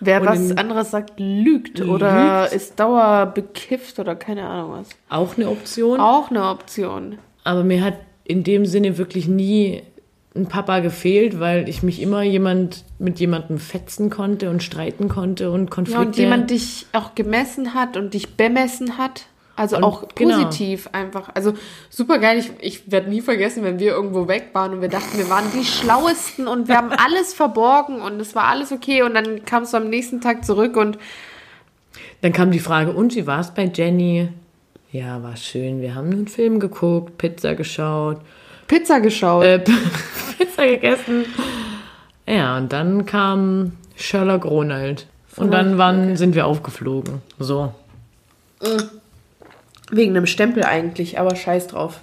Wer Und was anderes sagt, lügt oder ist dauerbekifft oder keine Ahnung was. Auch eine Option. Auch eine Option. Aber mir hat in dem Sinne wirklich nie ein Papa gefehlt, weil ich mich immer jemand mit jemandem fetzen konnte und streiten konnte und Ja, Konflikte. und jemand dich auch gemessen hat und dich bemessen hat. Also Und auch genau. positiv einfach. Also super geil. Ich, ich werde nie vergessen, wenn wir irgendwo weg waren und wir dachten, wir waren die Schlauesten und wir haben alles verborgen und es war alles okay. Und dann kamst du am nächsten Tag zurück und Dann kam die Frage, und wie war es bei Jenny? Ja, war schön. Wir haben einen Film geguckt, Pizza geschaut, Pizza geschaut. äh, Pizza gegessen. Ja, und dann kam Sherlock Ronald. Und dann waren, sind wir aufgeflogen. So. Wegen einem Stempel eigentlich, aber scheiß drauf.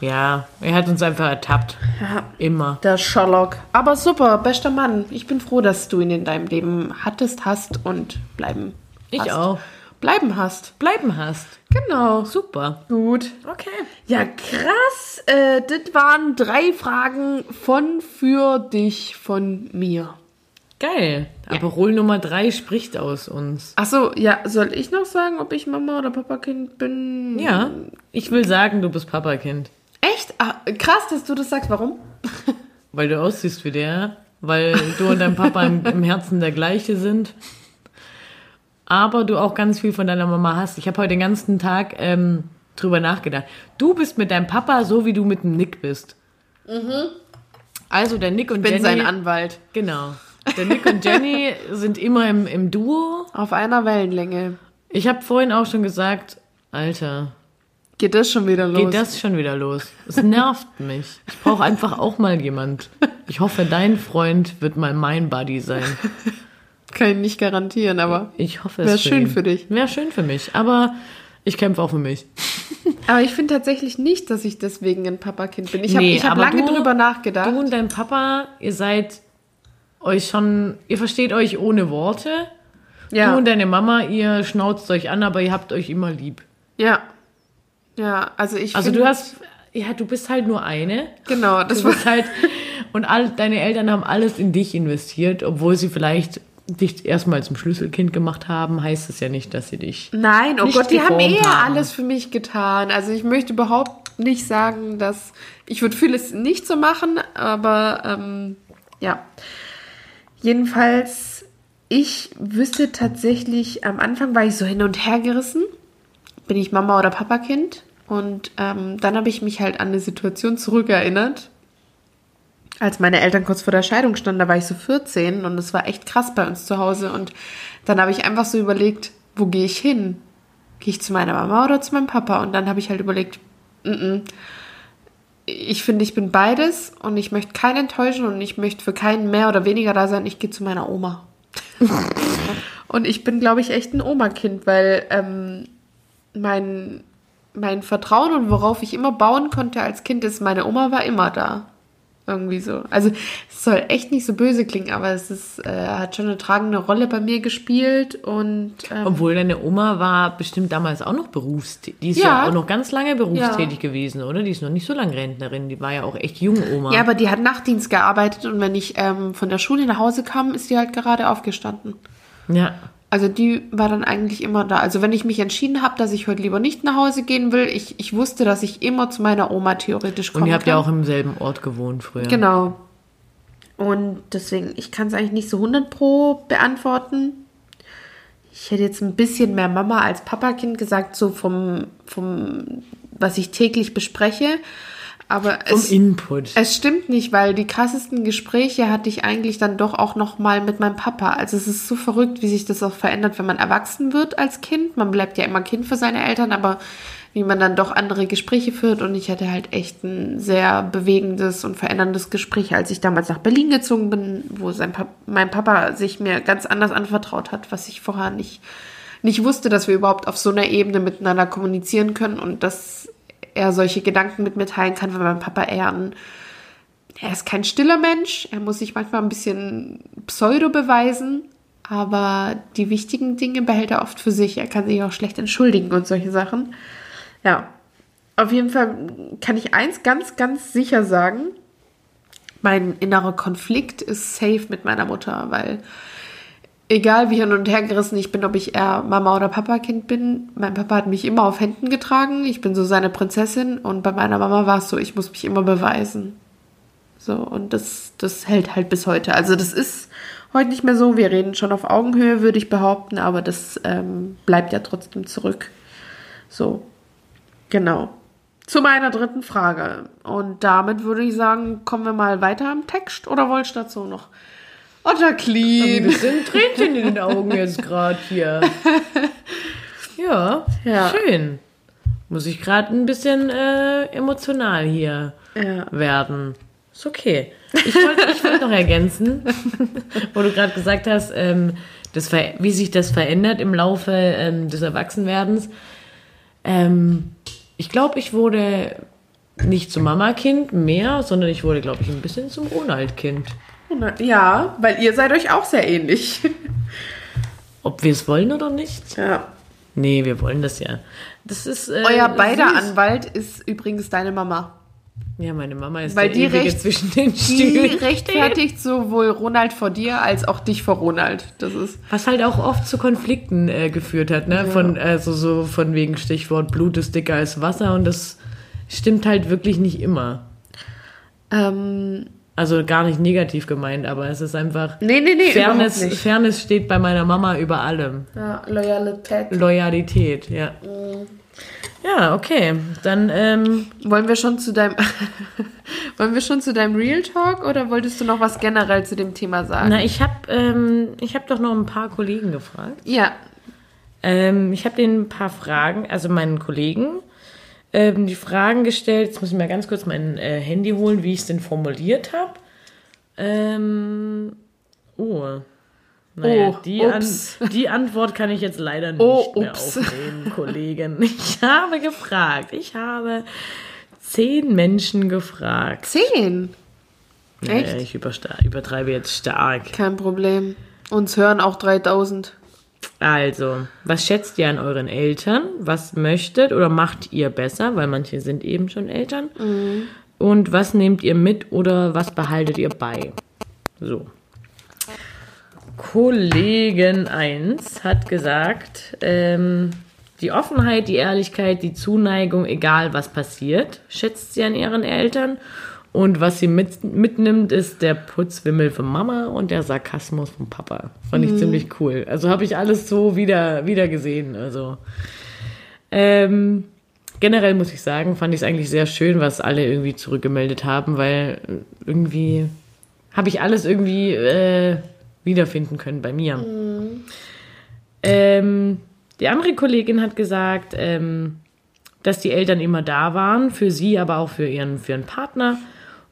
Ja, er hat uns einfach ertappt. Ja. Immer. Der Sherlock. Aber super, bester Mann. Ich bin froh, dass du ihn in deinem Leben hattest, hast und bleiben. Ich hast. auch. Bleiben hast. Bleiben hast. Genau. Super. Gut. Okay. Ja, krass. Äh, das waren drei Fragen von für dich von mir. Geil. Aber Roll Nummer drei spricht aus uns. Achso, ja, soll ich noch sagen, ob ich Mama oder Papakind bin? Ja. Ich will sagen, du bist Papakind. Echt? Ah, krass, dass du das sagst. Warum? Weil du aussiehst wie der. Weil du und dein Papa im, im Herzen der gleiche sind. Aber du auch ganz viel von deiner Mama hast. Ich habe heute den ganzen Tag ähm, drüber nachgedacht. Du bist mit deinem Papa so, wie du mit dem Nick bist. Also der Nick und Ich bin Jenny. sein Anwalt. Genau. Der Nick und Jenny sind immer im, im Duo. Auf einer Wellenlänge. Ich habe vorhin auch schon gesagt, Alter, Geht das schon wieder los? geht das schon wieder los? Es nervt mich. Ich brauche einfach auch mal jemand. Ich hoffe, dein Freund wird mal mein Buddy sein. Kann ich nicht garantieren, aber. Ich hoffe es Wär für schön ihn. für dich. Wäre schön für mich, aber ich kämpfe auch für mich. Aber ich finde tatsächlich nicht, dass ich deswegen ein Papakind bin. Ich habe Nee, hab lange du- drüber nachgedacht. Du und dein Papa, ihr seid euch schon, ihr versteht euch ohne Worte. ja. Du und deine Mama, ihr schnauzt euch an, aber ihr habt euch immer lieb. ja. Ja, also ich Also du hast, ja, du bist halt nur eine. Genau, das war. halt, und all, deine Eltern haben alles in dich investiert, obwohl sie vielleicht dich erstmal zum Schlüsselkind gemacht haben, heißt es ja nicht, dass sie dich. Nein, oh Gott, die haben eher haben. alles für mich getan. Also ich möchte überhaupt nicht sagen, dass ich würde vieles nicht so machen, aber ähm, ja. Jedenfalls, ich wüsste tatsächlich, am Anfang war ich so hin und her gerissen. Bin ich Mama oder Papakind? Und ähm, dann habe ich mich halt an eine Situation zurückerinnert, als meine Eltern kurz vor der Scheidung standen, da war ich so 14 und es war echt krass bei uns zu Hause. Und dann habe ich einfach so überlegt, wo gehe ich hin? Gehe ich zu meiner Mama oder zu meinem Papa? Und dann habe ich halt überlegt, mm -mm. Ich finde, ich bin beides und ich möchte keinen enttäuschen und ich möchte für keinen mehr oder weniger da sein. Ich gehe zu meiner Oma. und ich bin, glaube ich, echt ein Oma-Kind, weil ähm, mein, mein Vertrauen und worauf ich immer bauen konnte als Kind ist, meine Oma war immer da. Irgendwie so. Also es soll echt nicht so böse klingen, aber es ist, äh, hat schon eine tragende Rolle bei mir gespielt und ähm, Obwohl deine Oma war bestimmt damals auch noch berufstätig. Die ist ja, Ja. auch noch ganz lange berufstätig gewesen, oder? Die ist noch nicht so lange Rentnerin. Die war ja auch echt jung, Oma. ja, aber die hat Nachtdienst gearbeitet und wenn ich ähm, von der Schule nach Hause kam, ist die halt gerade aufgestanden. ja. Also die war dann eigentlich immer da. Also wenn ich mich entschieden habe, dass ich heute lieber nicht nach Hause gehen will, ich, ich wusste, dass ich immer zu meiner Oma theoretisch kommen Und ihr habt kann. ja auch im selben Ort gewohnt früher. Genau. Und deswegen, ich kann es eigentlich nicht so 100 pro beantworten. Ich hätte jetzt ein bisschen mehr Mama als Papakind gesagt, so vom, vom was ich täglich bespreche. Aber es, Input. es stimmt nicht, weil die krassesten Gespräche hatte ich eigentlich dann doch auch noch mal mit meinem Papa. Also es ist so verrückt, wie sich das auch verändert, wenn man erwachsen wird als Kind. Man bleibt ja immer Kind für seine Eltern, aber wie man dann doch andere Gespräche führt. Und ich hatte halt echt ein sehr bewegendes und veränderndes Gespräch, als ich damals nach Berlin gezogen bin, wo sein Pap mein Papa sich mir ganz anders anvertraut hat, was ich vorher nicht, nicht wusste, dass wir überhaupt auf so einer Ebene miteinander kommunizieren können und dass er solche Gedanken mit mir teilen kann, weil mein Papa eher ein er ist kein stiller Mensch, er muss sich manchmal ein bisschen pseudo beweisen, aber die wichtigen Dinge behält er oft für sich. Er kann sich auch schlecht entschuldigen und solche Sachen. Ja. auf jeden Fall kann ich eins ganz, ganz sicher sagen. Mein innerer Konflikt ist safe mit meiner Mutter, weil egal wie hin und her gerissen ich bin, ob ich eher Mama oder Papa-Kind bin, mein Papa hat mich immer auf Händen getragen. Ich bin so seine Prinzessin und bei meiner Mama war es so, ich muss mich immer beweisen. So, und das, das hält halt bis heute. Also das ist heute nicht mehr so. Wir reden schon auf Augenhöhe, würde ich behaupten, aber das ähm, bleibt ja trotzdem zurück. So, genau. Zu meiner dritten Frage. Und damit würde ich sagen, kommen wir mal weiter im Text oder wolltest du dazu noch? Otter Ein clean. bisschen Tränchen in den Augen jetzt gerade hier. Ja, Ja. schön. Muss ich gerade ein bisschen äh, emotional hier Ja. werden. Ist okay. Ich wollte ich wollte noch ergänzen, wo du gerade gesagt hast, ähm, das wie sich das verändert im Laufe ähm, des Erwachsenwerdens. Ähm, ich glaube, ich wurde nicht zum Mama-Kind mehr, sondern ich wurde, glaube ich, ein bisschen zum Ronald-Kind. Ja, weil ihr seid euch auch sehr ähnlich. Ob wir es wollen oder nicht? Ja. Nee, wir wollen das ja. Das ist. Äh, Euer beider süß. Anwalt ist übrigens deine Mama. Ja, meine Mama ist Weil der die Ewige recht- zwischen den Die Stühlen. rechtfertigt sowohl Ronald vor dir als auch dich vor Ronald. Das ist. Was halt auch oft zu Konflikten äh, geführt hat, ne? Von, also so von wegen Stichwort Blut ist dicker als Wasser und das stimmt halt wirklich nicht immer. Ähm, Also gar nicht negativ gemeint, aber es ist einfach. nee, nee, nee. Fairness. Fairness steht bei meiner Mama über allem. Ja, Loyalität. Loyalität, ja. Ja, okay. Dann, ähm, Wollen wir schon zu deinem Wollen wir schon zu deinem Real Talk oder wolltest du noch was generell zu dem Thema sagen? na, ich habe ähm, ich hab doch noch ein paar Kollegen gefragt. Ja. Ähm, ich habe denen ein paar Fragen, also meinen Kollegen, ähm, die Fragen gestellt. Jetzt muss ich mal ganz kurz mein äh, Handy holen, wie ich es denn formuliert habe. Ähm, oh. Naja, Oh, die, An die Antwort kann ich jetzt leider nicht Oh, mehr ups. aufnehmen, Kollegen. Ich habe gefragt. Ich habe zehn Menschen gefragt. Zehn. Naja, Echt? ich übersta- übertreibe jetzt stark. Kein Problem. Uns hören auch 3000. Also, was schätzt ihr an euren Eltern? Was möchtet oder macht ihr besser? Weil manche sind eben schon Eltern. Und was nehmt ihr mit oder was behaltet ihr bei? So. Kollegen 1 hat gesagt, ähm, die Offenheit, die Ehrlichkeit, die Zuneigung, egal was passiert, schätzt sie an ihren Eltern. Und was sie mit, mitnimmt, ist der Putzwimmel von Mama und der Sarkasmus von Papa. Fand ich ziemlich cool. Also habe ich alles so wieder, wieder gesehen. Also ähm, generell muss ich sagen, fand ich es eigentlich sehr schön, was alle irgendwie zurückgemeldet haben, weil irgendwie habe ich alles irgendwie äh, wiederfinden können bei mir. Ähm, die andere Kollegin hat gesagt, ähm, dass die Eltern immer da waren, für sie, aber auch für ihren, für ihren Partner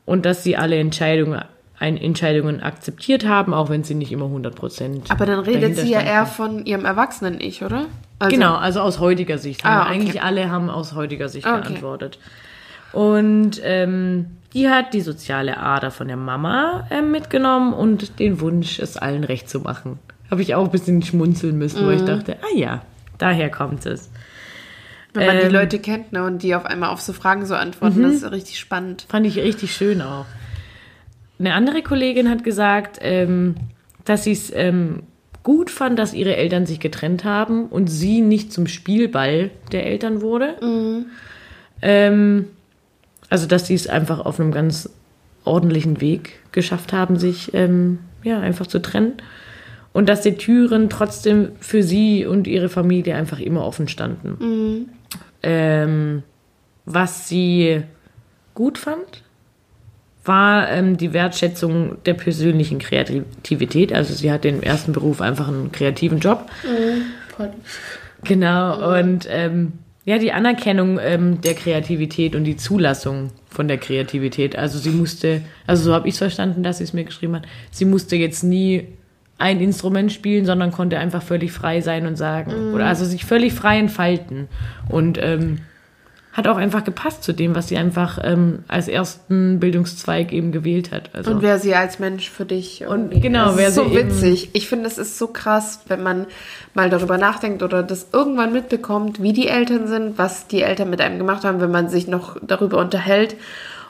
und dass sie alle Entscheidungen, ein, Entscheidungen akzeptiert haben, auch wenn sie nicht immer 100 Prozent. Aber dann redet sie ja eher von ihrem Erwachsenen-Ich, oder? Also, Genau, also aus heutiger Sicht. Ah, okay. Eigentlich alle haben aus heutiger Sicht Okay. geantwortet. Und ähm, die hat die soziale Ader von der Mama ähm, mitgenommen und den Wunsch, es allen recht zu machen. Habe ich auch ein bisschen schmunzeln müssen, Mhm. wo ich dachte, ah ja, daher kommt es. Wenn man die Ähm, Leute kennt ne, und die auf einmal auf so Fragen so antworten, das ist richtig spannend. Fand ich richtig schön auch. Eine andere Kollegin hat gesagt, ähm, dass sie es ähm, gut fand, dass ihre Eltern sich getrennt haben und sie nicht zum Spielball der Eltern wurde. Ähm, also, dass sie es einfach auf einem ganz ordentlichen Weg geschafft haben, sich ähm, ja, einfach zu trennen. Und dass die Türen trotzdem für sie und ihre Familie einfach immer offen standen. Ähm, was sie gut fand, war ähm, die Wertschätzung der persönlichen Kreativität. Also sie hat den ersten Beruf einfach einen kreativen Job. Genau, und ähm, ja, die Anerkennung ähm, der Kreativität und die Zulassung von der Kreativität. Also sie musste, also so habe ich es verstanden, dass sie es mir geschrieben hat, sie musste jetzt nie ein Instrument spielen, sondern konnte einfach völlig frei sein und sagen, oder also sich völlig frei entfalten. Und ähm, hat auch einfach gepasst zu dem, was sie einfach ähm, als ersten Bildungszweig eben gewählt hat. Also Und wer sie als Mensch für dich. Und genau, wer ist so sie witzig. Ich finde, es ist so krass, wenn man mal darüber nachdenkt oder das irgendwann mitbekommt, wie die Eltern sind, was die Eltern mit einem gemacht haben, wenn man sich noch darüber unterhält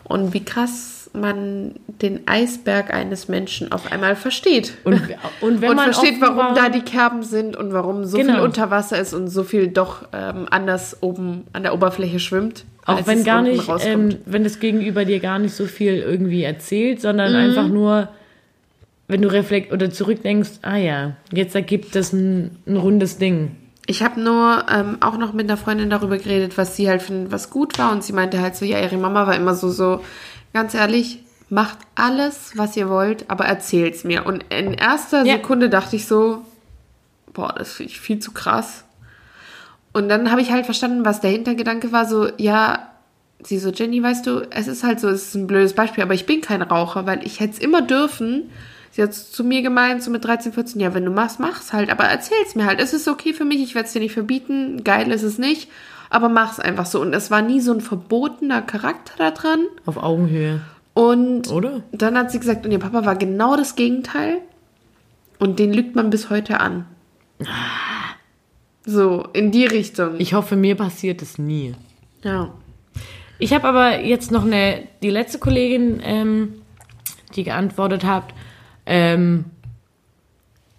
und wie krass man den Eisberg eines Menschen auf einmal versteht. und, und wenn und man versteht, warum da die Kerben sind und warum so viel Genau. unter Wasser ist und so viel doch ähm, anders oben an der Oberfläche schwimmt. Auch wenn gar nicht, ähm, wenn das Gegenüber dir gar nicht so viel irgendwie erzählt, sondern Mhm. einfach nur, wenn du reflekt oder zurückdenkst, ah ja, jetzt ergibt das ein, ein rundes Ding. Ich habe nur ähm, auch noch mit einer Freundin darüber geredet, was sie halt findet, was gut war. Und sie meinte halt so, ja, ihre Mama war immer so, so, ganz ehrlich, macht alles, was ihr wollt, aber erzählt's mir. Und in erster Ja. Sekunde dachte ich so, boah, das finde ich viel zu krass. Und dann habe ich halt verstanden, was der Hintergedanke war, so, ja, sie so, Jenny, weißt du, es ist halt so, es ist ein blödes Beispiel, aber ich bin kein Raucher, weil ich hätte es immer dürfen. Sie hat zu mir gemeint, so mit 13, 14, ja, wenn du machst, mach's halt, aber erzähl's mir halt. Es ist okay für mich, ich werde es dir nicht verbieten, geil ist es nicht, aber mach's einfach so. Und es war nie so ein verbotener Charakter da dran. Auf Augenhöhe, Und oder? dann hat sie gesagt, und ihr Papa war genau das Gegenteil. Und den lügt man bis heute an. So, in die Richtung. Ich hoffe, mir passiert es nie. ja. Ich habe aber jetzt noch eine, die letzte Kollegin, ähm, die geantwortet hat, ähm,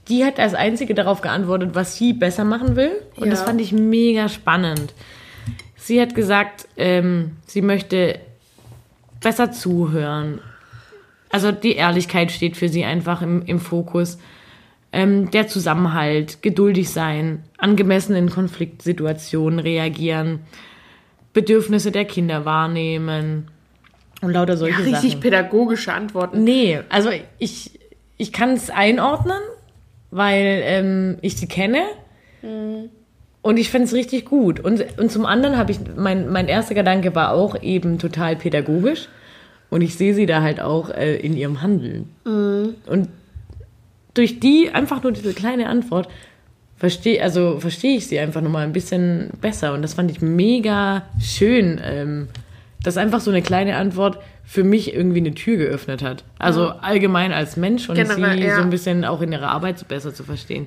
die hat als einzige darauf geantwortet, was sie besser machen will. Und Ja. das fand ich mega spannend. Sie hat gesagt, ähm, sie möchte besser zuhören. Also die Ehrlichkeit steht für sie einfach im, im Fokus. Ähm, der Zusammenhalt, geduldig sein, angemessen in Konfliktsituationen reagieren, Bedürfnisse der Kinder wahrnehmen und lauter solche Richtig Sachen. pädagogische Antworten. Nee, also ich, ich kann es einordnen, weil ähm, ich sie kenne. Und ich finde es richtig gut. Und, und zum anderen habe ich, mein, mein erster Gedanke war auch eben total pädagogisch. Und ich sehe sie da halt auch äh, in ihrem Handeln. Und durch die, einfach nur diese kleine Antwort, verstehe also verstehe ich sie einfach nochmal ein bisschen besser. Und das fand ich mega schön, ähm, dass einfach so eine kleine Antwort für mich irgendwie eine Tür geöffnet hat. Also allgemein als Mensch und Generell, sie ja. so ein bisschen auch in ihrer Arbeit so besser zu verstehen.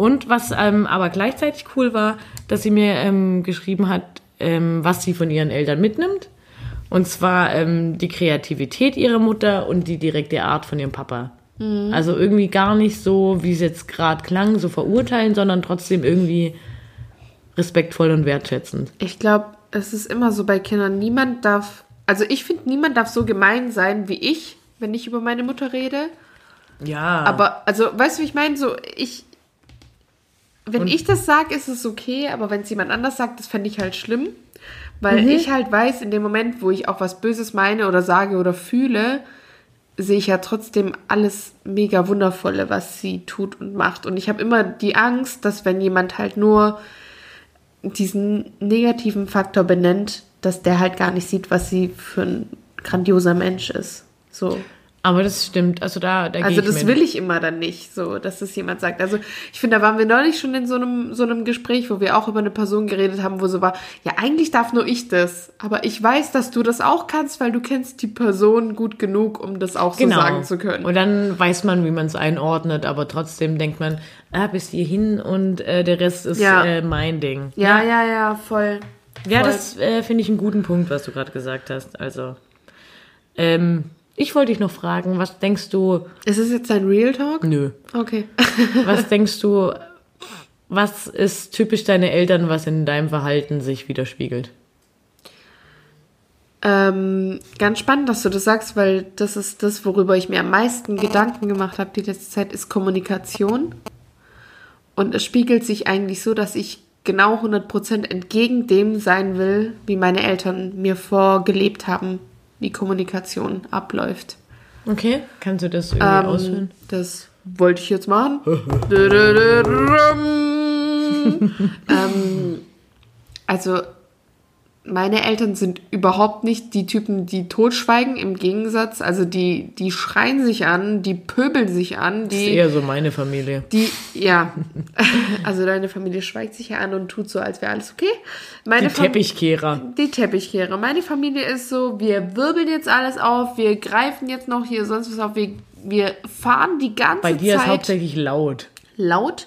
Und was ähm, aber gleichzeitig cool war, dass sie mir ähm, geschrieben hat, ähm, was sie von ihren Eltern mitnimmt. Und zwar ähm, die Kreativität ihrer Mutter und die direkte Art von ihrem Papa. Also irgendwie gar nicht so, wie es jetzt gerade klang, so verurteilen, sondern trotzdem irgendwie respektvoll und wertschätzend. Ich glaube, es ist immer so bei Kindern, niemand darf, also ich finde, niemand darf so gemein sein wie ich, wenn ich über meine Mutter rede. Ja. Aber, also, weißt du, wie ich meine? So, ich, wenn Und- ich das sage, ist es okay, aber wenn es jemand anders sagt, das fände ich halt schlimm. Weil Mhm. ich halt weiß, in dem Moment, wo ich auch was Böses meine oder sage oder fühle, sehe ich ja trotzdem alles mega wundervolle, was sie tut und macht. Und ich habe immer die Angst, dass wenn jemand halt nur diesen negativen Faktor benennt, dass der halt gar nicht sieht, was sie für ein grandioser Mensch ist. So. Aber das stimmt. Also da, da Also das will ich immer dann nicht, so, dass das jemand sagt. Also ich finde, da waren wir neulich schon in so einem, so einem Gespräch, wo wir auch über eine Person geredet haben, wo so war, ja, eigentlich darf nur ich das, aber ich weiß, dass du das auch kannst, weil du kennst die Person gut genug, um das auch so sagen zu können. Genau. Und dann weiß man, wie man es einordnet, aber trotzdem denkt man, ah, bis hierhin und äh, der Rest ist Ja. äh, mein Ding. ja, ja, ja, voll. Ja, voll. das äh, finde ich einen guten Punkt, was du gerade gesagt hast. Also, ähm, ich wollte dich noch fragen, was denkst du, Ist es jetzt ein Real Talk? nö, Okay. was denkst du, was ist typisch deine Eltern, was in deinem Verhalten sich widerspiegelt? Ähm, ganz spannend, dass du das sagst, weil das ist das, worüber ich mir am meisten Gedanken gemacht habe die letzte Zeit, ist Kommunikation. Und es spiegelt sich eigentlich so, dass ich genau 100% entgegen dem sein will, wie meine Eltern mir vorgelebt haben, wie Kommunikation abläuft. Okay, kannst du das irgendwie Ähm, ausführen? das wollte ich jetzt machen. ähm, also Meine Eltern sind überhaupt nicht die Typen, die totschweigen, im Gegensatz. Also die, die schreien sich an, die pöbeln sich an, Das ist die, eher so meine Familie. die, ja. Also deine Familie schweigt sich ja an und tut so, als wäre alles okay. Meine Die Fam- Teppichkehrer. Die Teppichkehre. Meine Familie ist so, wir wirbeln jetzt alles auf, wir greifen jetzt noch hier sonst was auf, wir, wir fahren die ganze Bei dir ist Zeit hauptsächlich laut. laut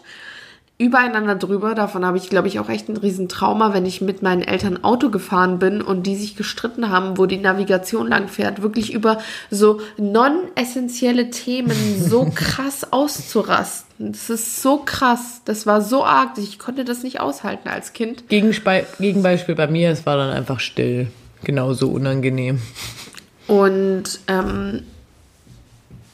übereinander drüber. Davon habe ich, glaube ich, auch echt ein Riesentrauma, wenn ich mit meinen Eltern Auto gefahren bin und die sich gestritten haben, wo die Navigation lang fährt, wirklich über so non-essentielle Themen so krass auszurasten. Das ist so krass. Das war so arg. Ich konnte das nicht aushalten als Kind. Gegenspe Gegenbeispiel bei mir, es war dann einfach still. Genauso unangenehm. Und ähm,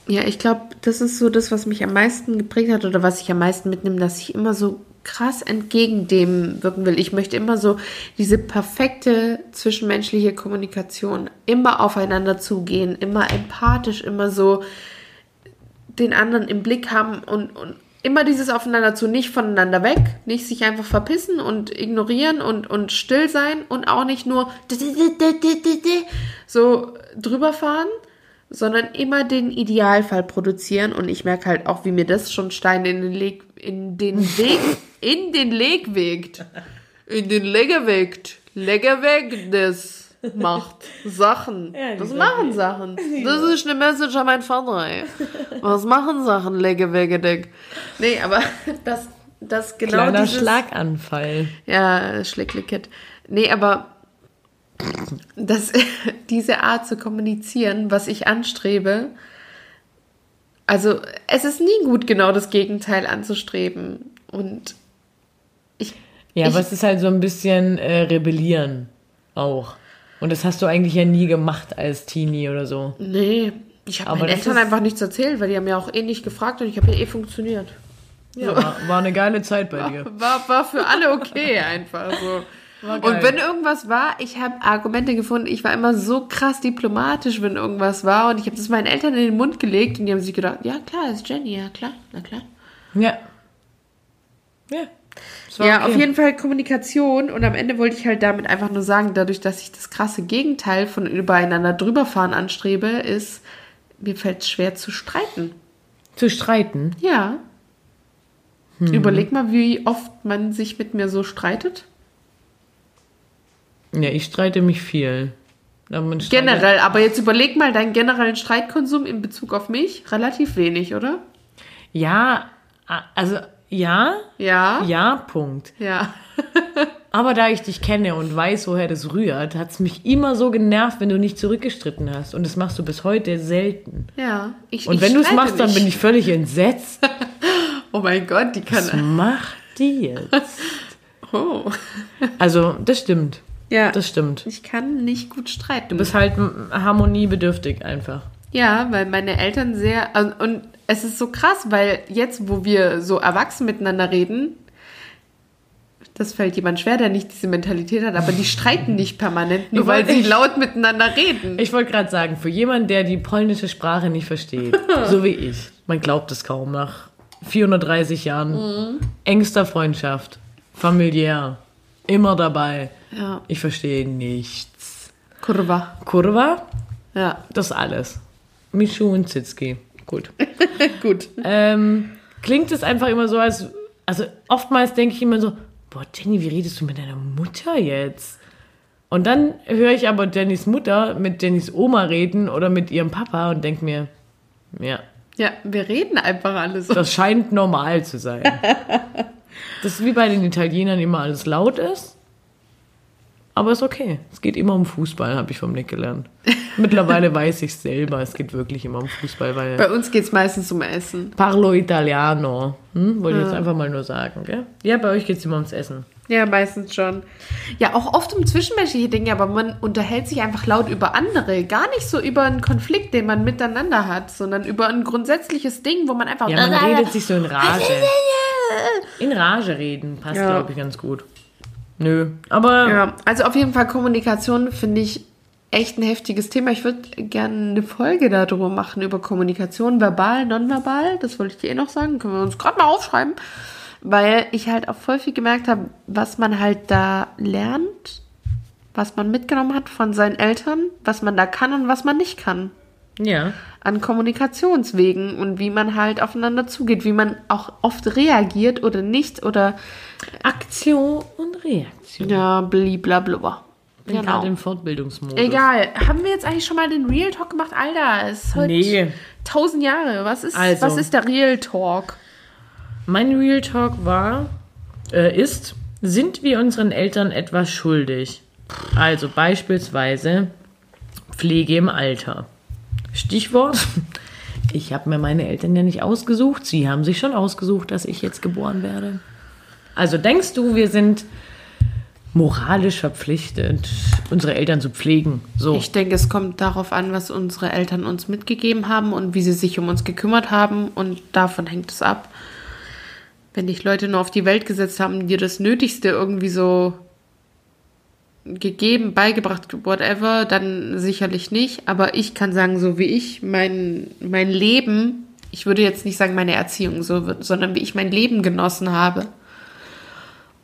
ja, ich glaube, das ist so das, was mich am meisten geprägt hat oder was ich am meisten mitnehme, dass ich immer so krass entgegen dem wirken will. Ich möchte immer so diese perfekte zwischenmenschliche Kommunikation, immer aufeinander zugehen, immer empathisch, immer so den anderen im Blick haben und, und immer dieses Aufeinander zu, nicht voneinander weg, nicht sich einfach verpissen und ignorieren und, und still sein und auch nicht nur so drüber fahren, sondern immer den Idealfall produzieren und ich merke halt auch, wie mir das schon Steine in den Leg, in den Weg, in den Leg wegt. In den Leger wegt. Leger weg, das macht Sachen. Ja, das machen. Sachen. Das ist eine Message an meinen Vater, ey. Was machen Sachen, Legge, wege, dick. Nee, aber das, das genau Kleiner dieses... Schlaganfall. Ja, Schlicklicket. Nee, aber das, diese Art zu kommunizieren, was ich anstrebe, also es ist nie gut, genau das Gegenteil anzustreben. Und ich, Ja, Ich- aber es ist halt so ein bisschen äh, rebellieren auch. Und das hast du eigentlich ja nie gemacht als Teenie oder so. nee, ich habe meinen Eltern einfach nichts erzählt, weil die haben ja auch eh nicht gefragt und ich habe ja eh funktioniert. Ja, war, war eine geile Zeit bei dir. War, war für alle okay einfach so. Und wenn irgendwas war, ich habe Argumente gefunden. Ich war immer so krass diplomatisch, wenn irgendwas war. Und ich habe das meinen Eltern in den Mund gelegt und die haben sich gedacht, ja klar, ist Jenny, ja klar, na klar. Ja. Ja. Ja, okay. auf jeden Fall Kommunikation. Und am Ende wollte ich halt damit einfach nur sagen, dadurch, dass ich das krasse Gegenteil von übereinander drüberfahren anstrebe, ist, mir fällt es schwer zu streiten. Zu streiten. Ja. Hm. Überleg mal, wie oft man sich mit mir so streitet. Ja, ich streite mich viel. Generell, aber jetzt überleg mal deinen generellen Streitkonsum in Bezug auf mich. Relativ wenig, oder? Ja, also ja, Ja. ja, Punkt. Ja. Aber da ich dich kenne und weiß, woher das rührt, hat es mich immer so genervt, wenn du nicht zurückgestritten hast. Und das machst du bis heute selten. Ja. Ich, Und wenn du es machst, dann nicht. bin ich völlig entsetzt. Oh mein Gott, die Was kann. macht die jetzt? Oh. Also, das stimmt. Ja. Das stimmt. ich kann nicht gut streiten. Du bist halt harmoniebedürftig einfach. Ja, weil meine Eltern sehr. also- Und es ist so krass, weil jetzt, wo wir so erwachsen miteinander reden, das fällt jemand schwer, der nicht diese Mentalität hat, aber die streiten nicht permanent, nur weil sie laut miteinander reden. Ich wollte gerade sagen, für jemanden, der die polnische Sprache nicht versteht, so wie ich, man glaubt es kaum, nach 430 Jahren engster Freundschaft, familiär, immer dabei. Ja. Ich verstehe nichts. Kurva. Kurva, Ja. das alles. Mischu und Zitski. Gut. Gut. ähm, klingt es einfach immer so, als. Also oftmals denke ich immer so, boah, Jenny, wie redest du mit deiner Mutter jetzt? Und dann höre ich aber Jennys Mutter mit Jennys Oma reden oder mit ihrem Papa und denke mir, ja, Ja, wir reden einfach alle so. das scheint normal zu sein. Das ist wie bei den Italienern immer alles laut ist. Aber ist okay. Es geht immer um Fußball, habe ich vom Nick gelernt. Mittlerweile weiß ich selber, es geht wirklich immer um Fußball, weil Bei uns geht es meistens um Essen. Parlo Italiano. Hm? Wollte ich jetzt einfach mal nur sagen, gell? Ja, bei euch geht es immer ums Essen. Ja, meistens schon. Ja, auch oft um zwischenmenschliche Dinge, aber man unterhält sich einfach laut über andere. Gar nicht so über einen Konflikt, den man miteinander hat, sondern über ein grundsätzliches Ding, wo man einfach. Ja, man redet sich so in Rage. In Rage reden passt, Ja. glaube ich, ganz gut. Nö, aber Ja, also auf jeden Fall Kommunikation finde ich echt ein heftiges Thema. Ich würde gerne eine Folge darüber machen, über Kommunikation, verbal, nonverbal. Das wollte ich dir eh noch sagen. Können wir uns gerade mal aufschreiben. Weil ich halt auch voll viel gemerkt habe, was man halt da lernt, was man mitgenommen hat von seinen Eltern, was man da kann und was man nicht kann. Ja. An Kommunikationswegen und wie man halt aufeinander zugeht, wie man auch oft reagiert oder nicht oder Aktion und Reaktion. ja, blablabla. Bin gerade im Fortbildungsmodus. Egal. Haben wir jetzt eigentlich schon mal den Real Talk gemacht? Alter, es ist heute Nee. tausend Jahre. Was ist, Also. was ist der Real Talk? Mein Real Talk war, äh, ist, sind wir unseren Eltern etwas schuldig? Also beispielsweise Pflege im Alter. Stichwort, ich habe mir meine Eltern ja nicht ausgesucht. Sie haben sich schon ausgesucht, dass ich jetzt geboren werde. Also denkst du, wir sind moralisch verpflichtet, unsere Eltern zu pflegen? So. Ich denke, es kommt darauf an, was unsere Eltern uns mitgegeben haben und wie sie sich um uns gekümmert haben. Und davon hängt es ab. Wenn dich Leute nur auf die Welt gesetzt haben, dir das Nötigste irgendwie so gegeben, beigebracht, whatever, dann sicherlich nicht. Aber ich kann sagen, so wie ich mein, mein Leben, ich würde jetzt nicht sagen meine Erziehung, so, wird- sondern wie ich mein Leben genossen habe.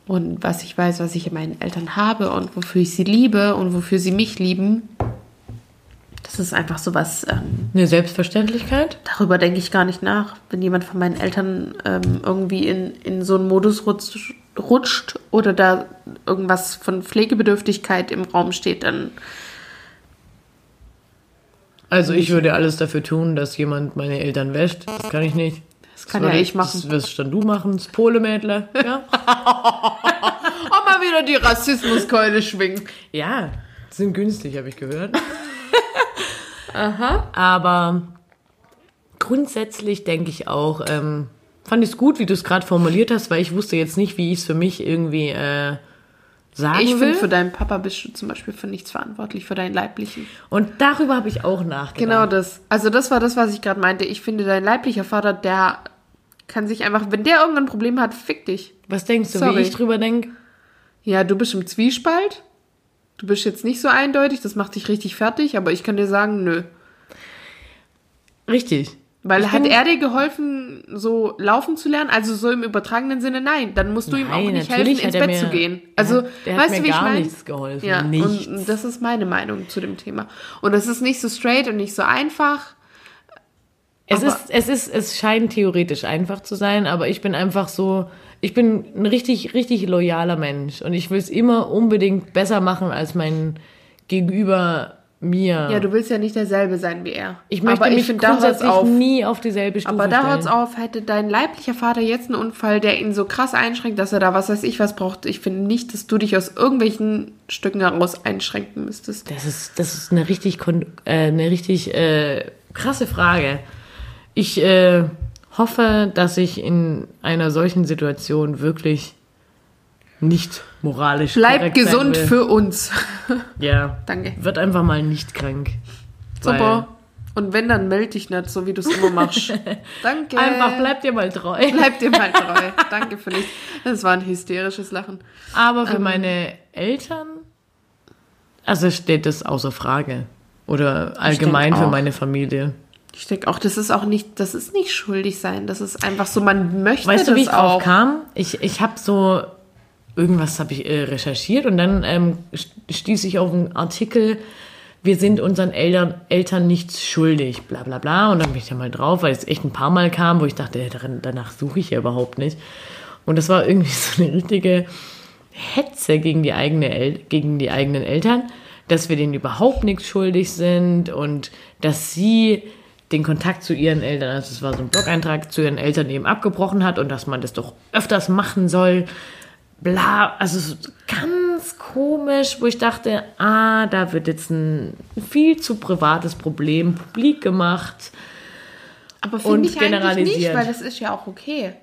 Und was ich weiß, was ich in meinen Eltern habe und wofür ich sie liebe und wofür sie mich lieben, das ist einfach so was, ähm, Eine Selbstverständlichkeit? darüber denke ich gar nicht nach. Wenn jemand von meinen Eltern ähm, irgendwie in, in so einen Modus rutscht, rutscht oder da irgendwas von Pflegebedürftigkeit im Raum steht, dann Also ich würde alles dafür tun, dass jemand meine Eltern wäscht. Das kann ich nicht. das kann würde ja ich machen. Das wirst dann du machen, das Polemädler. Ja. Auch mal wieder die Rassismuskeule schwingen. ja, sind günstig, habe ich gehört. Aha. Aber grundsätzlich denke ich auch, ähm, fand ich es gut, wie du es gerade formuliert hast, weil ich wusste jetzt nicht, wie ich es für mich irgendwie äh, sagen Ich will. finde, für deinen Papa bist du zum Beispiel für nichts verantwortlich, für deinen Leiblichen. Und darüber habe ich auch nachgedacht. Genau das. Also das war das, was ich gerade meinte. Ich finde, dein leiblicher Vater, der kann sich einfach, wenn der irgendein Problem hat, fick dich. Was denkst du, Sorry. wie ich drüber denke? Ja, du bist im Zwiespalt. Du bist jetzt nicht so eindeutig, das macht dich richtig fertig, aber ich kann dir sagen, nö. Richtig. Weil Ich hat er dir geholfen, so laufen zu lernen? Also so im übertragenen Sinne, nein. Dann musst du ihm auch Nein, nicht helfen, ins hat Bett mir- zu gehen. Also, der hat weißt mir du, wie ich meine? nichts geholfen. Ja, Nichts. und das ist meine Meinung zu dem Thema. Und es ist nicht so straight und nicht so einfach. Es Aber- ist, es ist, es scheint theoretisch einfach zu sein, aber ich bin einfach so, ich bin ein richtig, richtig loyaler Mensch und ich will es immer unbedingt besser machen als mein Gegenüber mir. Ja, du willst ja nicht derselbe sein wie er. ich möchte aber mich ich grundsätzlich auf. nie auf dieselbe Stufe Aber da stellen. hört's auf, hätte dein leiblicher Vater jetzt einen Unfall, der ihn so krass einschränkt, dass er da was weiß ich was braucht. Ich finde nicht, dass du dich aus irgendwelchen Stücken heraus einschränken müsstest. Das ist, das ist eine richtig, äh, eine richtig äh, krasse Frage. Ich äh, hoffe, dass ich in einer solchen Situation wirklich nicht moralisch Bleib sein gesund für uns. Ja. Danke. Wird einfach mal nicht krank. Super. Und wenn, dann melde dich nicht, so wie du es immer machst. Danke. Einfach bleibt dir mal treu. Bleib dir mal treu. Danke für nichts. Das war ein hysterisches Lachen. Aber Ähm. für meine Eltern, also steht das außer Frage. Oder allgemein für meine Familie. Ich denke auch, das ist auch nicht, das ist nicht schuldig sein. Das ist einfach so, man möchte Weißt du, das wie ich drauf auch. kam? Ich, ich habe so, irgendwas habe ich äh, recherchiert und dann ähm, st- stieß ich auf einen Artikel, wir sind unseren Eltern, Eltern nichts schuldig, bla bla bla. Und dann bin ich da mal drauf, weil es echt ein paar Mal kam, wo ich dachte, äh, daran, danach suche ich ja überhaupt nicht. Und das war irgendwie so eine richtige Hetze gegen die, eigene El gegen die eigenen Eltern, dass wir denen überhaupt nichts schuldig sind und dass sie den Kontakt zu ihren Eltern, also es war so ein Blog-Eintrag, zu ihren Eltern eben abgebrochen hat und dass man das doch öfters machen soll. Bla, also so ganz komisch, wo ich dachte, ah, da wird jetzt ein viel zu privates Problem publik gemacht. Aber finde ich eigentlich nicht, generalisiert. weil das ist ja auch okay.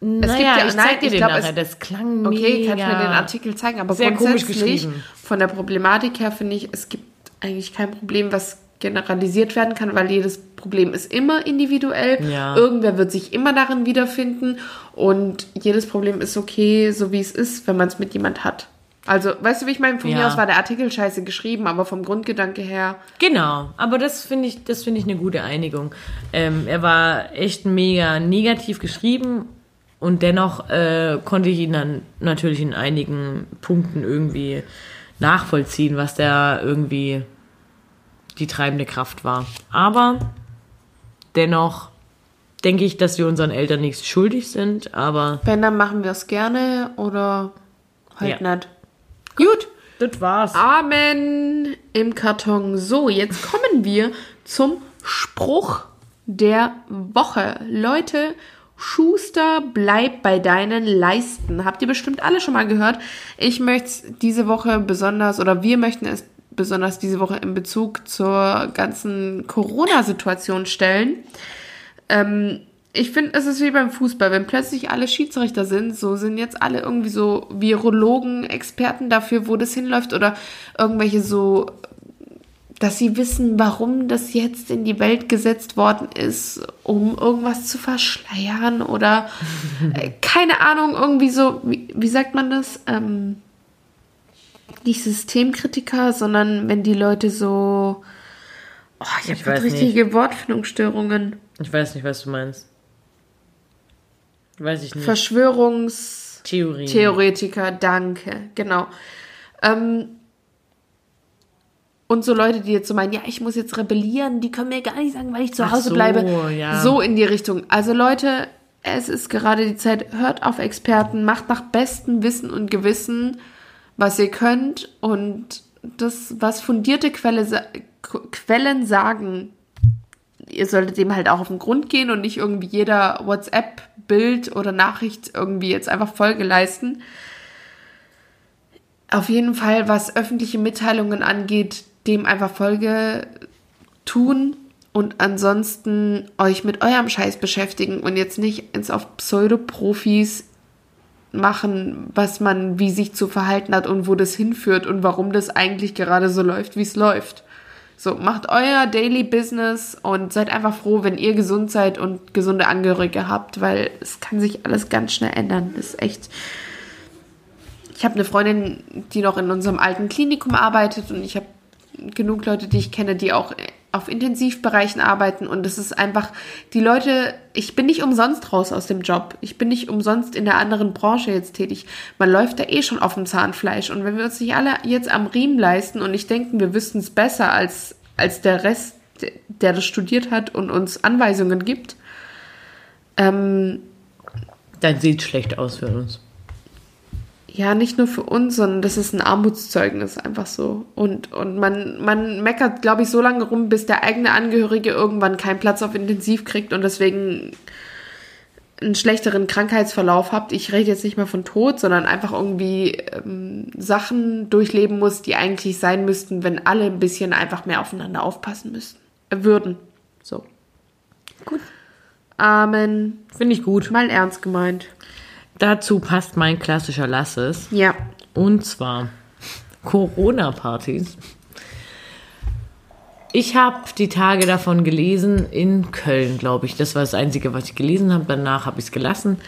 naja, gibt ja- ich nein, zeig dir ich den glaub, nachher, es- das klang Okay, mega. kannst du mir den Artikel zeigen, aber Sehr komisch geschrieben. von der Problematik her finde ich, es gibt eigentlich kein Problem, was generalisiert werden kann, weil jedes Problem ist immer individuell. Ja. Irgendwer wird sich immer darin wiederfinden und jedes Problem ist okay, so wie es ist, wenn man es mit jemand hat. Also, weißt du, wie ich meine? Von mir Ja. aus war der Artikel scheiße geschrieben, aber vom Grundgedanke her, Genau, aber das finde ich, das finde ich eine gute Einigung. Ähm, er war echt mega negativ geschrieben und dennoch äh, konnte ich ihn dann natürlich in einigen Punkten irgendwie nachvollziehen, was da irgendwie die treibende Kraft war. Aber dennoch denke ich, dass wir unseren Eltern nichts schuldig sind, aber Wenn, dann machen wir es gerne oder halt Ja. nicht. Gut. das war's. Amen im Karton. So, jetzt kommen wir zum Spruch der Woche. Leute, Schuster, bleib bei deinen Leisten. Habt ihr bestimmt alle schon mal gehört. Ich möchte es diese Woche besonders, oder wir möchten es besonders diese Woche in Bezug zur ganzen Corona-Situation stellen. Ähm, ich finde, es ist wie beim Fußball, wenn plötzlich alle Schiedsrichter sind, so sind jetzt alle irgendwie so Virologen, Experten dafür, wo das hinläuft oder irgendwelche so, dass sie wissen, warum das jetzt in die Welt gesetzt worden ist, um irgendwas zu verschleiern oder äh, keine Ahnung, irgendwie so, wie, wie sagt man das? Ähm, nicht Systemkritiker, sondern wenn die Leute so, oh, ich Ich habe richtige Wortfindungsstörungen. Ich weiß nicht, was du meinst. Weiß ich nicht. Verschwörungstheoretiker, danke, genau. Ähm, und so Leute, die jetzt so meinen, ja, ich muss jetzt rebellieren, die können mir gar nicht sagen, weil ich zu Ach Hause so, bleibe. ja. So in die Richtung. Also Leute, es ist gerade die Zeit, hört auf Experten, macht nach bestem Wissen und Gewissen, was ihr könnt und das, was fundierte Quelle, Quellen sagen, ihr solltet dem halt auch auf den Grund gehen und nicht irgendwie jeder WhatsApp-Bild oder Nachricht irgendwie jetzt einfach Folge leisten. Auf jeden Fall, was öffentliche Mitteilungen angeht, dem einfach Folge tun und ansonsten euch mit eurem Scheiß beschäftigen und jetzt nicht ins auf Pseudoprofis machen, was man wie sich zu verhalten hat und wo das hinführt und warum das eigentlich gerade so läuft, wie es läuft. So, macht euer Daily Business und seid einfach froh, wenn ihr gesund seid und gesunde Angehörige habt, weil es kann sich alles ganz schnell ändern. Das ist echt. Ich habe eine Freundin, die noch in unserem alten Klinikum arbeitet und ich habe genug Leute, die ich kenne, die auch auf Intensivbereichen arbeiten und es ist einfach, die Leute, ich bin nicht umsonst raus aus dem Job. Ich bin nicht umsonst in der anderen Branche jetzt tätig. Man läuft da eh schon auf dem Zahnfleisch und wenn wir uns nicht alle jetzt am Riemen leisten und nicht denken, wir wüssten es besser als, als der Rest, der das studiert hat und uns Anweisungen gibt, ähm, Dann sieht schlecht aus für uns. Ja, nicht nur für uns, sondern das ist ein Armutszeugnis, einfach so. Und, und man, man meckert, glaube ich, so lange rum, bis der eigene Angehörige irgendwann keinen Platz auf Intensiv kriegt und deswegen einen schlechteren Krankheitsverlauf habt. Ich rede jetzt nicht mehr von Tod, sondern einfach irgendwie ähm, Sachen durchleben muss, die eigentlich sein müssten, wenn alle ein bisschen einfach mehr aufeinander aufpassen müssten. Äh, würden. So. Gut. Amen. Finde ich gut. Mal ernst gemeint. Dazu passt mein klassischer Lasses. Ja. Und zwar Corona-Partys. Ich habe die Tage davon gelesen in Köln, glaube ich. Das war das Einzige, was ich gelesen habe. Danach habe ich es gelassen.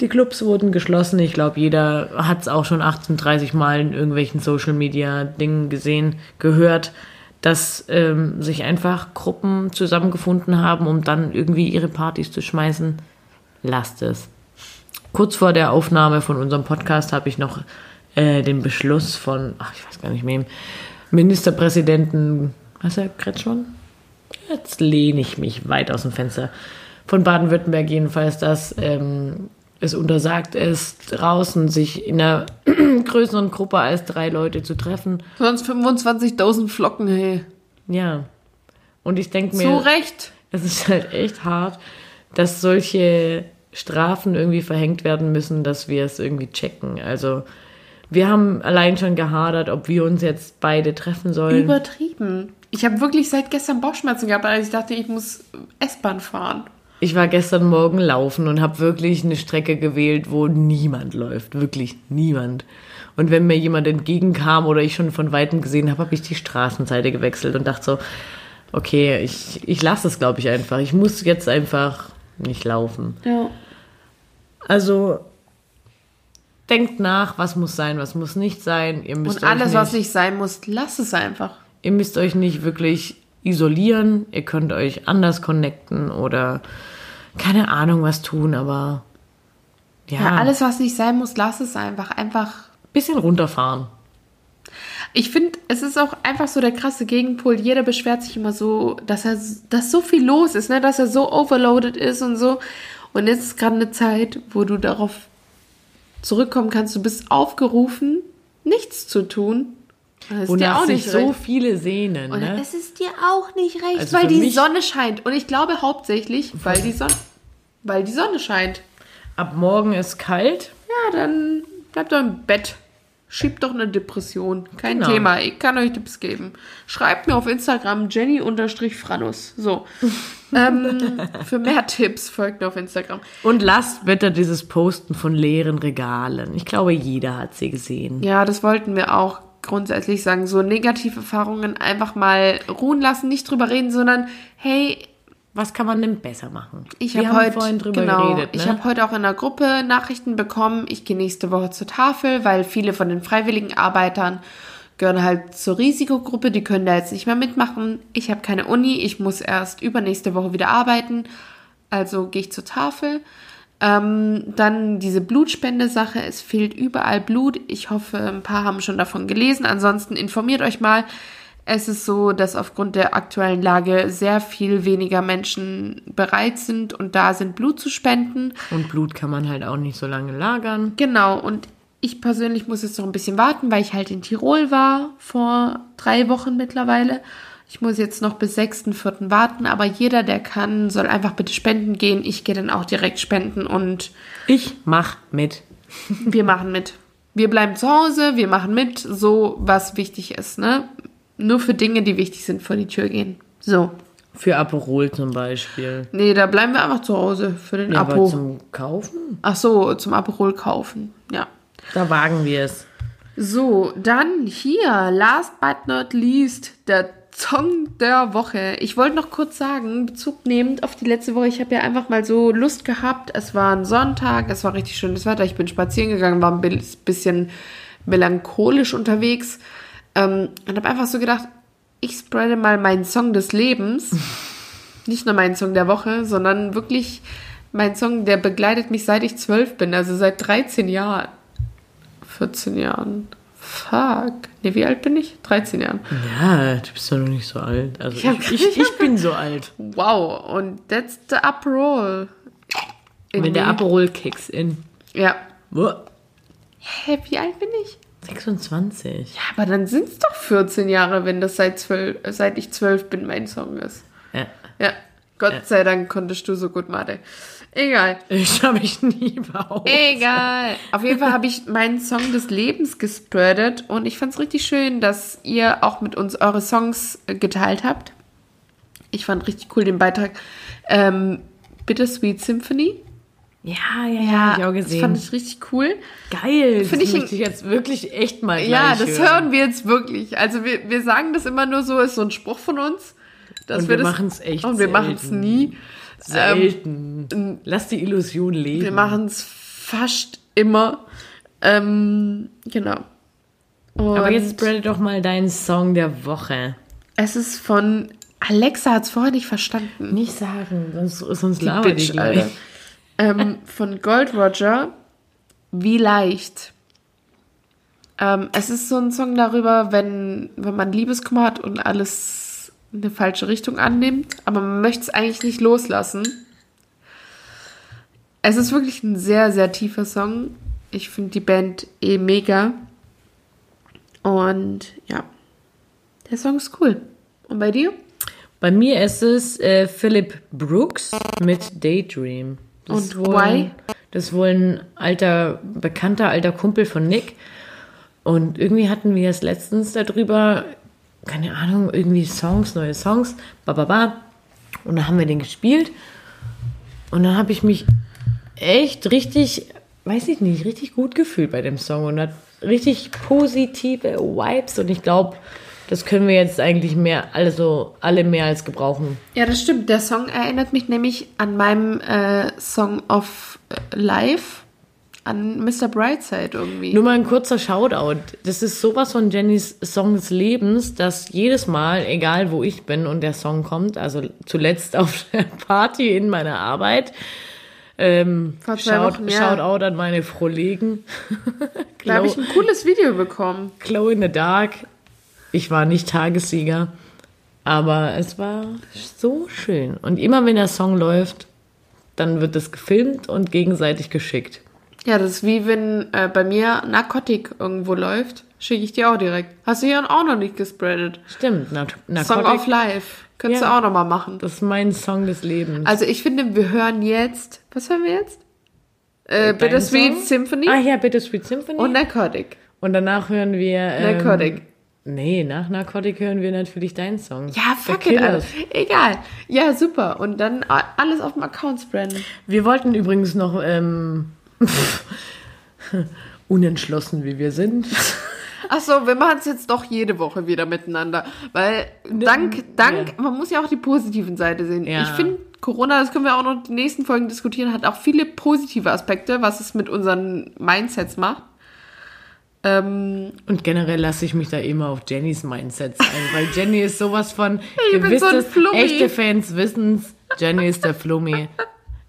Die Clubs wurden geschlossen. Ich glaube, jeder hat es auch schon 1830 Mal in irgendwelchen Social-Media-Dingen gesehen, gehört, dass ähm, sich einfach Gruppen zusammengefunden haben, um dann irgendwie ihre Partys zu schmeißen. Lasst es. Kurz vor der Aufnahme von unserem Podcast habe ich noch äh, den Beschluss von, ach, ich weiß gar nicht mehr, Ministerpräsidenten, was er Kretschmann? Jetzt lehne ich mich weit aus dem Fenster. Von Baden-Württemberg jedenfalls, dass ähm, es untersagt ist, draußen sich in einer größeren Gruppe als drei Leute zu treffen. Sonst 25.000 Flocken, hey. Ja. Und ich denke mir, Zu Recht. es ist halt echt hart, dass solche Strafen irgendwie verhängt werden müssen, dass wir es irgendwie checken. Also wir haben allein schon gehadert, ob wir uns jetzt beide treffen sollen. Übertrieben. Ich habe wirklich seit gestern Bauchschmerzen gehabt, als ich dachte, ich muss S-Bahn fahren. Ich war gestern Morgen laufen und habe wirklich eine Strecke gewählt, wo niemand läuft. Wirklich niemand. Und wenn mir jemand entgegenkam oder ich schon von Weitem gesehen habe, habe ich die Straßenseite gewechselt und dachte so, okay, ich, ich lasse es, glaube ich, einfach. Ich muss jetzt einfach nicht laufen. Ja. Also denkt nach, was muss sein, was muss nicht sein. Ihr müsst Und alles, nicht, was nicht sein muss, lass es einfach. ihr müsst euch nicht wirklich isolieren. Ihr könnt euch anders connecten oder keine Ahnung was tun, aber ja, Ja, alles, was nicht sein muss, lass es einfach. Einfach. bisschen runterfahren. Ich finde, es ist auch einfach so der krasse Gegenpol. Jeder beschwert sich immer so, dass er, dass so viel los ist, ne? dass er so overloaded ist und so. Und jetzt ist gerade eine Zeit, wo du darauf zurückkommen kannst. Du bist aufgerufen, nichts zu tun. Das Wonach auch nicht so viele sehnen, Und ne? es ist dir auch nicht recht, Also weil die Sonne scheint. Und ich glaube hauptsächlich, weil die Sonne, weil die Sonne scheint. Ab morgen ist kalt. Ja, dann bleibt doch im Bett. Schiebt doch eine Depression. Kein Genau. Thema. Ich kann euch Tipps geben. Schreibt mir auf Instagram Jenny-Franus. So. ähm, für mehr Tipps folgt mir auf Instagram. Und lasst bitte dieses Posten von leeren Regalen. Ich glaube, jeder hat sie gesehen. Ja, das wollten wir auch grundsätzlich sagen. So negative Erfahrungen einfach mal ruhen lassen, nicht drüber reden, sondern hey, Was kann man denn besser machen? Ich Wir habe vorhin drüber genau, geredet. Ne? Ich habe heute auch in der Gruppe Nachrichten bekommen. Ich gehe nächste Woche zur Tafel, weil viele von den freiwilligen Arbeitern gehören halt zur Risikogruppe. Die können da jetzt nicht mehr mitmachen. Ich habe keine Uni. Ich muss erst übernächste Woche wieder arbeiten. Also gehe ich zur Tafel. Ähm, dann diese Blutspende-Sache. Es fehlt überall Blut. Ich hoffe, ein paar haben schon davon gelesen. Ansonsten informiert euch mal. Es ist so, dass aufgrund der aktuellen Lage sehr viel weniger Menschen bereit sind und da sind, Blut zu spenden. Und Blut kann man halt auch nicht so lange lagern. Genau, und ich persönlich muss jetzt noch ein bisschen warten, weil ich halt in Tirol war vor drei Wochen mittlerweile. Ich muss jetzt noch bis 6.4. warten, aber jeder, der kann, soll einfach bitte spenden gehen. Ich gehe dann auch direkt spenden und Ich mach mit. wir machen mit. Wir bleiben zu Hause, wir machen mit, so was wichtig ist, ne? Nur für Dinge, die wichtig sind, vor die Tür gehen. So. Für Aperol zum Beispiel. Nee, da bleiben wir einfach zu Hause für den Ja, aber Apo. zum Kaufen? Ach so, zum Aperol kaufen. Ja. Da wagen wir es. So, dann hier, last but not least, der Song der Woche. Ich wollte noch kurz sagen, Bezug nehmend auf die letzte Woche, ich habe ja einfach mal so Lust gehabt. Es war ein Sonntag, es war richtig schönes Wetter. Ich bin spazieren gegangen, war ein bi- bisschen melancholisch unterwegs ähm, und habe einfach so gedacht, ich spreade mal meinen Song des Lebens. Nicht nur meinen Song der Woche, sondern wirklich mein Song, der begleitet mich seit ich zwölf bin, also seit 13 Jahren. 14 Jahren. Fuck. Nee, wie alt bin ich? 13 Jahren. Ja, du bist doch noch nicht so alt. Also Ich ich, ich, ich bin so alt. Wow. Und that's the Uproll. Wenn der Aperol kicks in. Ja. Hä, wie alt bin ich? 26. Ja, aber dann sind es doch 14 Jahre, wenn das seit, 12, äh, seit ich 12 bin mein Song ist. Ja. Ja. Gott sei Dank konntest du so gut Mathe. Egal. Ich habe mich nie behauptet. Egal. Auf jeden Fall habe ich meinen Song des Lebens gespreadet und ich fand es richtig schön, dass ihr auch mit uns eure Songs äh, geteilt habt. Ich fand richtig cool den Beitrag. Ähm, Bittersweet Symphony. Ja, ja, ja, hab ich auch Das gesehen. fand ich richtig cool. Geil. Find ich das ich jetzt wirklich echt mal Ja, das hören. hören wir jetzt wirklich. Also wir, wir sagen das immer nur so, ist so ein Spruch von uns. Dass Und wir das- machen's echt Und wir machen es nie. Selten. Lass die Illusion leben. Wir machen es fast immer. Ähm, genau. Und Aber jetzt spread doch mal deinen Song der Woche. es ist von Alexa hat es vorher nicht verstanden. Nicht sagen, sonst, sonst Die laber Bitch, die gleich. Alter. Ähm, von Gold Roger. Wie leicht. Ähm, es ist so ein Song darüber, wenn, wenn man Liebeskummer hat und alles in eine falsche Richtung annimmt, aber man möchte es eigentlich nicht loslassen. Es ist wirklich ein sehr, sehr tiefer Song. Ich finde die Band eh mega. Und ja, der Song ist cool. Und bei dir? Bei mir ist es äh, Philip Brooks mit Daydream. Das Und why? Das ist wohl ein alter, bekannter alter Kumpel von Nick. Und irgendwie hatten wir es letztens darüber, keine Ahnung, irgendwie Songs, neue Songs, bababa. Und dann haben wir den gespielt. Und dann habe ich mich echt richtig, weiß ich nicht, richtig gut gefühlt bei dem Song und hat richtig positive Vibes. Und ich glaube, das können wir jetzt eigentlich mehr, also alle mehr als gebrauchen. Ja, das stimmt. Der Song erinnert mich nämlich an meinem äh, Song of Life, an Mr. Brightside irgendwie. Nur mal ein kurzer Shoutout. Das ist sowas von Jennys Song des Lebens, dass jedes Mal, egal wo ich bin und der Song kommt, also zuletzt auf der Party in meiner Arbeit, ähm, Shout, Wochen, ja. Shoutout an meine Kollegen. da habe ich ein cooles Video bekommen. Glow in the Dark. Ich war nicht Tagessieger, aber es war so schön. Und immer wenn der Song läuft, dann wird es gefilmt und gegenseitig geschickt. Ja, das ist wie wenn äh, bei mir Narkotik irgendwo läuft, schicke ich dir auch direkt. Hast du hier auch noch nicht gespreadet. Stimmt, Nar Song Narcotic, of Life. Könntest Ja. du auch noch mal machen. das ist mein Song des Lebens. Also ich finde, wir hören jetzt, was hören wir jetzt? Äh, Bittersweet Song? Symphony Ah ja, Bittersweet Symphony. und Narcotic. Und danach hören wir. Ähm, Narcotic. Nee, nach Narcotic hören wir natürlich deinen Song. Ja, fuck it. Killers. Egal. Ja, super. Und dann alles auf dem Account spreaden. Wir wollten übrigens noch ähm, unentschlossen, wie wir sind. Ach so, wir machen es jetzt doch jede Woche wieder miteinander. Weil dank, dank, man muss ja auch die positiven Seite sehen. Ja. Ich finde, Corona, das können wir auch noch die nächsten Folgen diskutieren, hat auch viele positive Aspekte, was es mit unseren Mindsets macht. Ähm, Und generell lasse ich mich da immer auf Jennys Mindsets ein, weil Jenny ist sowas von, ihr wisst so es, Flummi. echte Fans wissen's, Jenny ist der Flummi.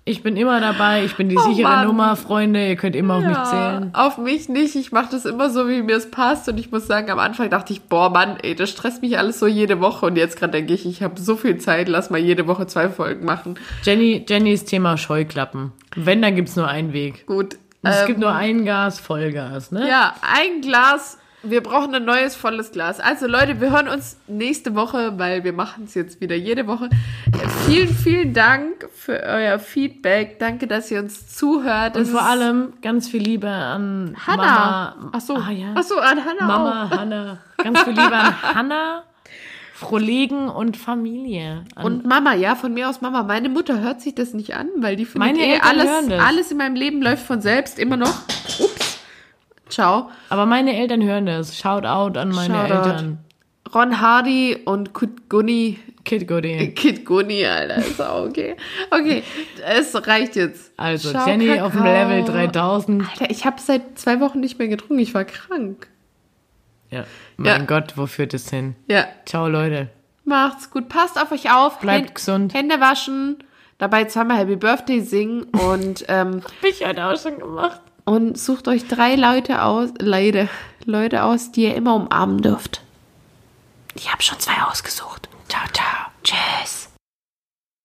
Ich bin immer dabei, ich bin die sichere Oh Mann. Nummer, Freunde, ihr könnt immer auf mich ja, zählen. auf mich nicht. Ich mache das immer so, wie mir es passt. Und ich muss sagen, am Anfang dachte ich, boah, Mann, ey, das stresst mich alles so jede Woche. Und jetzt gerade denke ich, ich habe so viel Zeit, lass mal jede Woche zwei Folgen machen. Jenny, Jennys Thema Scheuklappen. Wenn, dann gibt's nur einen Weg. Gut. Und es ähm, gibt nur ein Gas, Vollgas, ne? Ja, ein Glas. Wir brauchen ein neues volles Glas. Also Leute, wir hören uns nächste Woche, weil wir machen es jetzt wieder jede Woche. Äh, Vielen, vielen Dank für euer Feedback. Danke, dass ihr uns zuhört. Und Das vor allem ganz viel Liebe an Hannah. Mama. Ach so. Ah, ja. Ach so, an Hannah Mama, Hanna. Ganz viel Liebe an Hanna, Frohlegen und Familie. An Und Mama, ja, von mir aus Mama. Meine Mutter hört sich das nicht an, weil die findet Meine eh Eltern alles, hören das. alles in meinem Leben läuft von selbst immer noch. Ups. Ciao. Aber meine Eltern hören das. Shout out an meine Shoutout. Eltern. Ron Hardy und Kid Gunny. Kid Goody. Kid Gunny, Alter, ist auch okay. Okay, es reicht jetzt. Also Ciao, Jenny Kakao. auf dem Level 3000. Alter, ich habe seit zwei Wochen nicht mehr getrunken. Ich war krank. Ja. Mein Ja. Gott, wo führt es hin? Ja, Ciao, Leute. macht's gut. Passt auf euch auf. Bleibt Hän- gesund. Hände waschen. Dabei zweimal Happy Birthday singen und, ähm, Hab ich heute auch schon gemacht. und sucht euch drei Leute aus, Leute, Leute aus, die ihr immer umarmen dürft. Ich habe schon zwei ausgesucht. Ciao, ciao. Tschüss.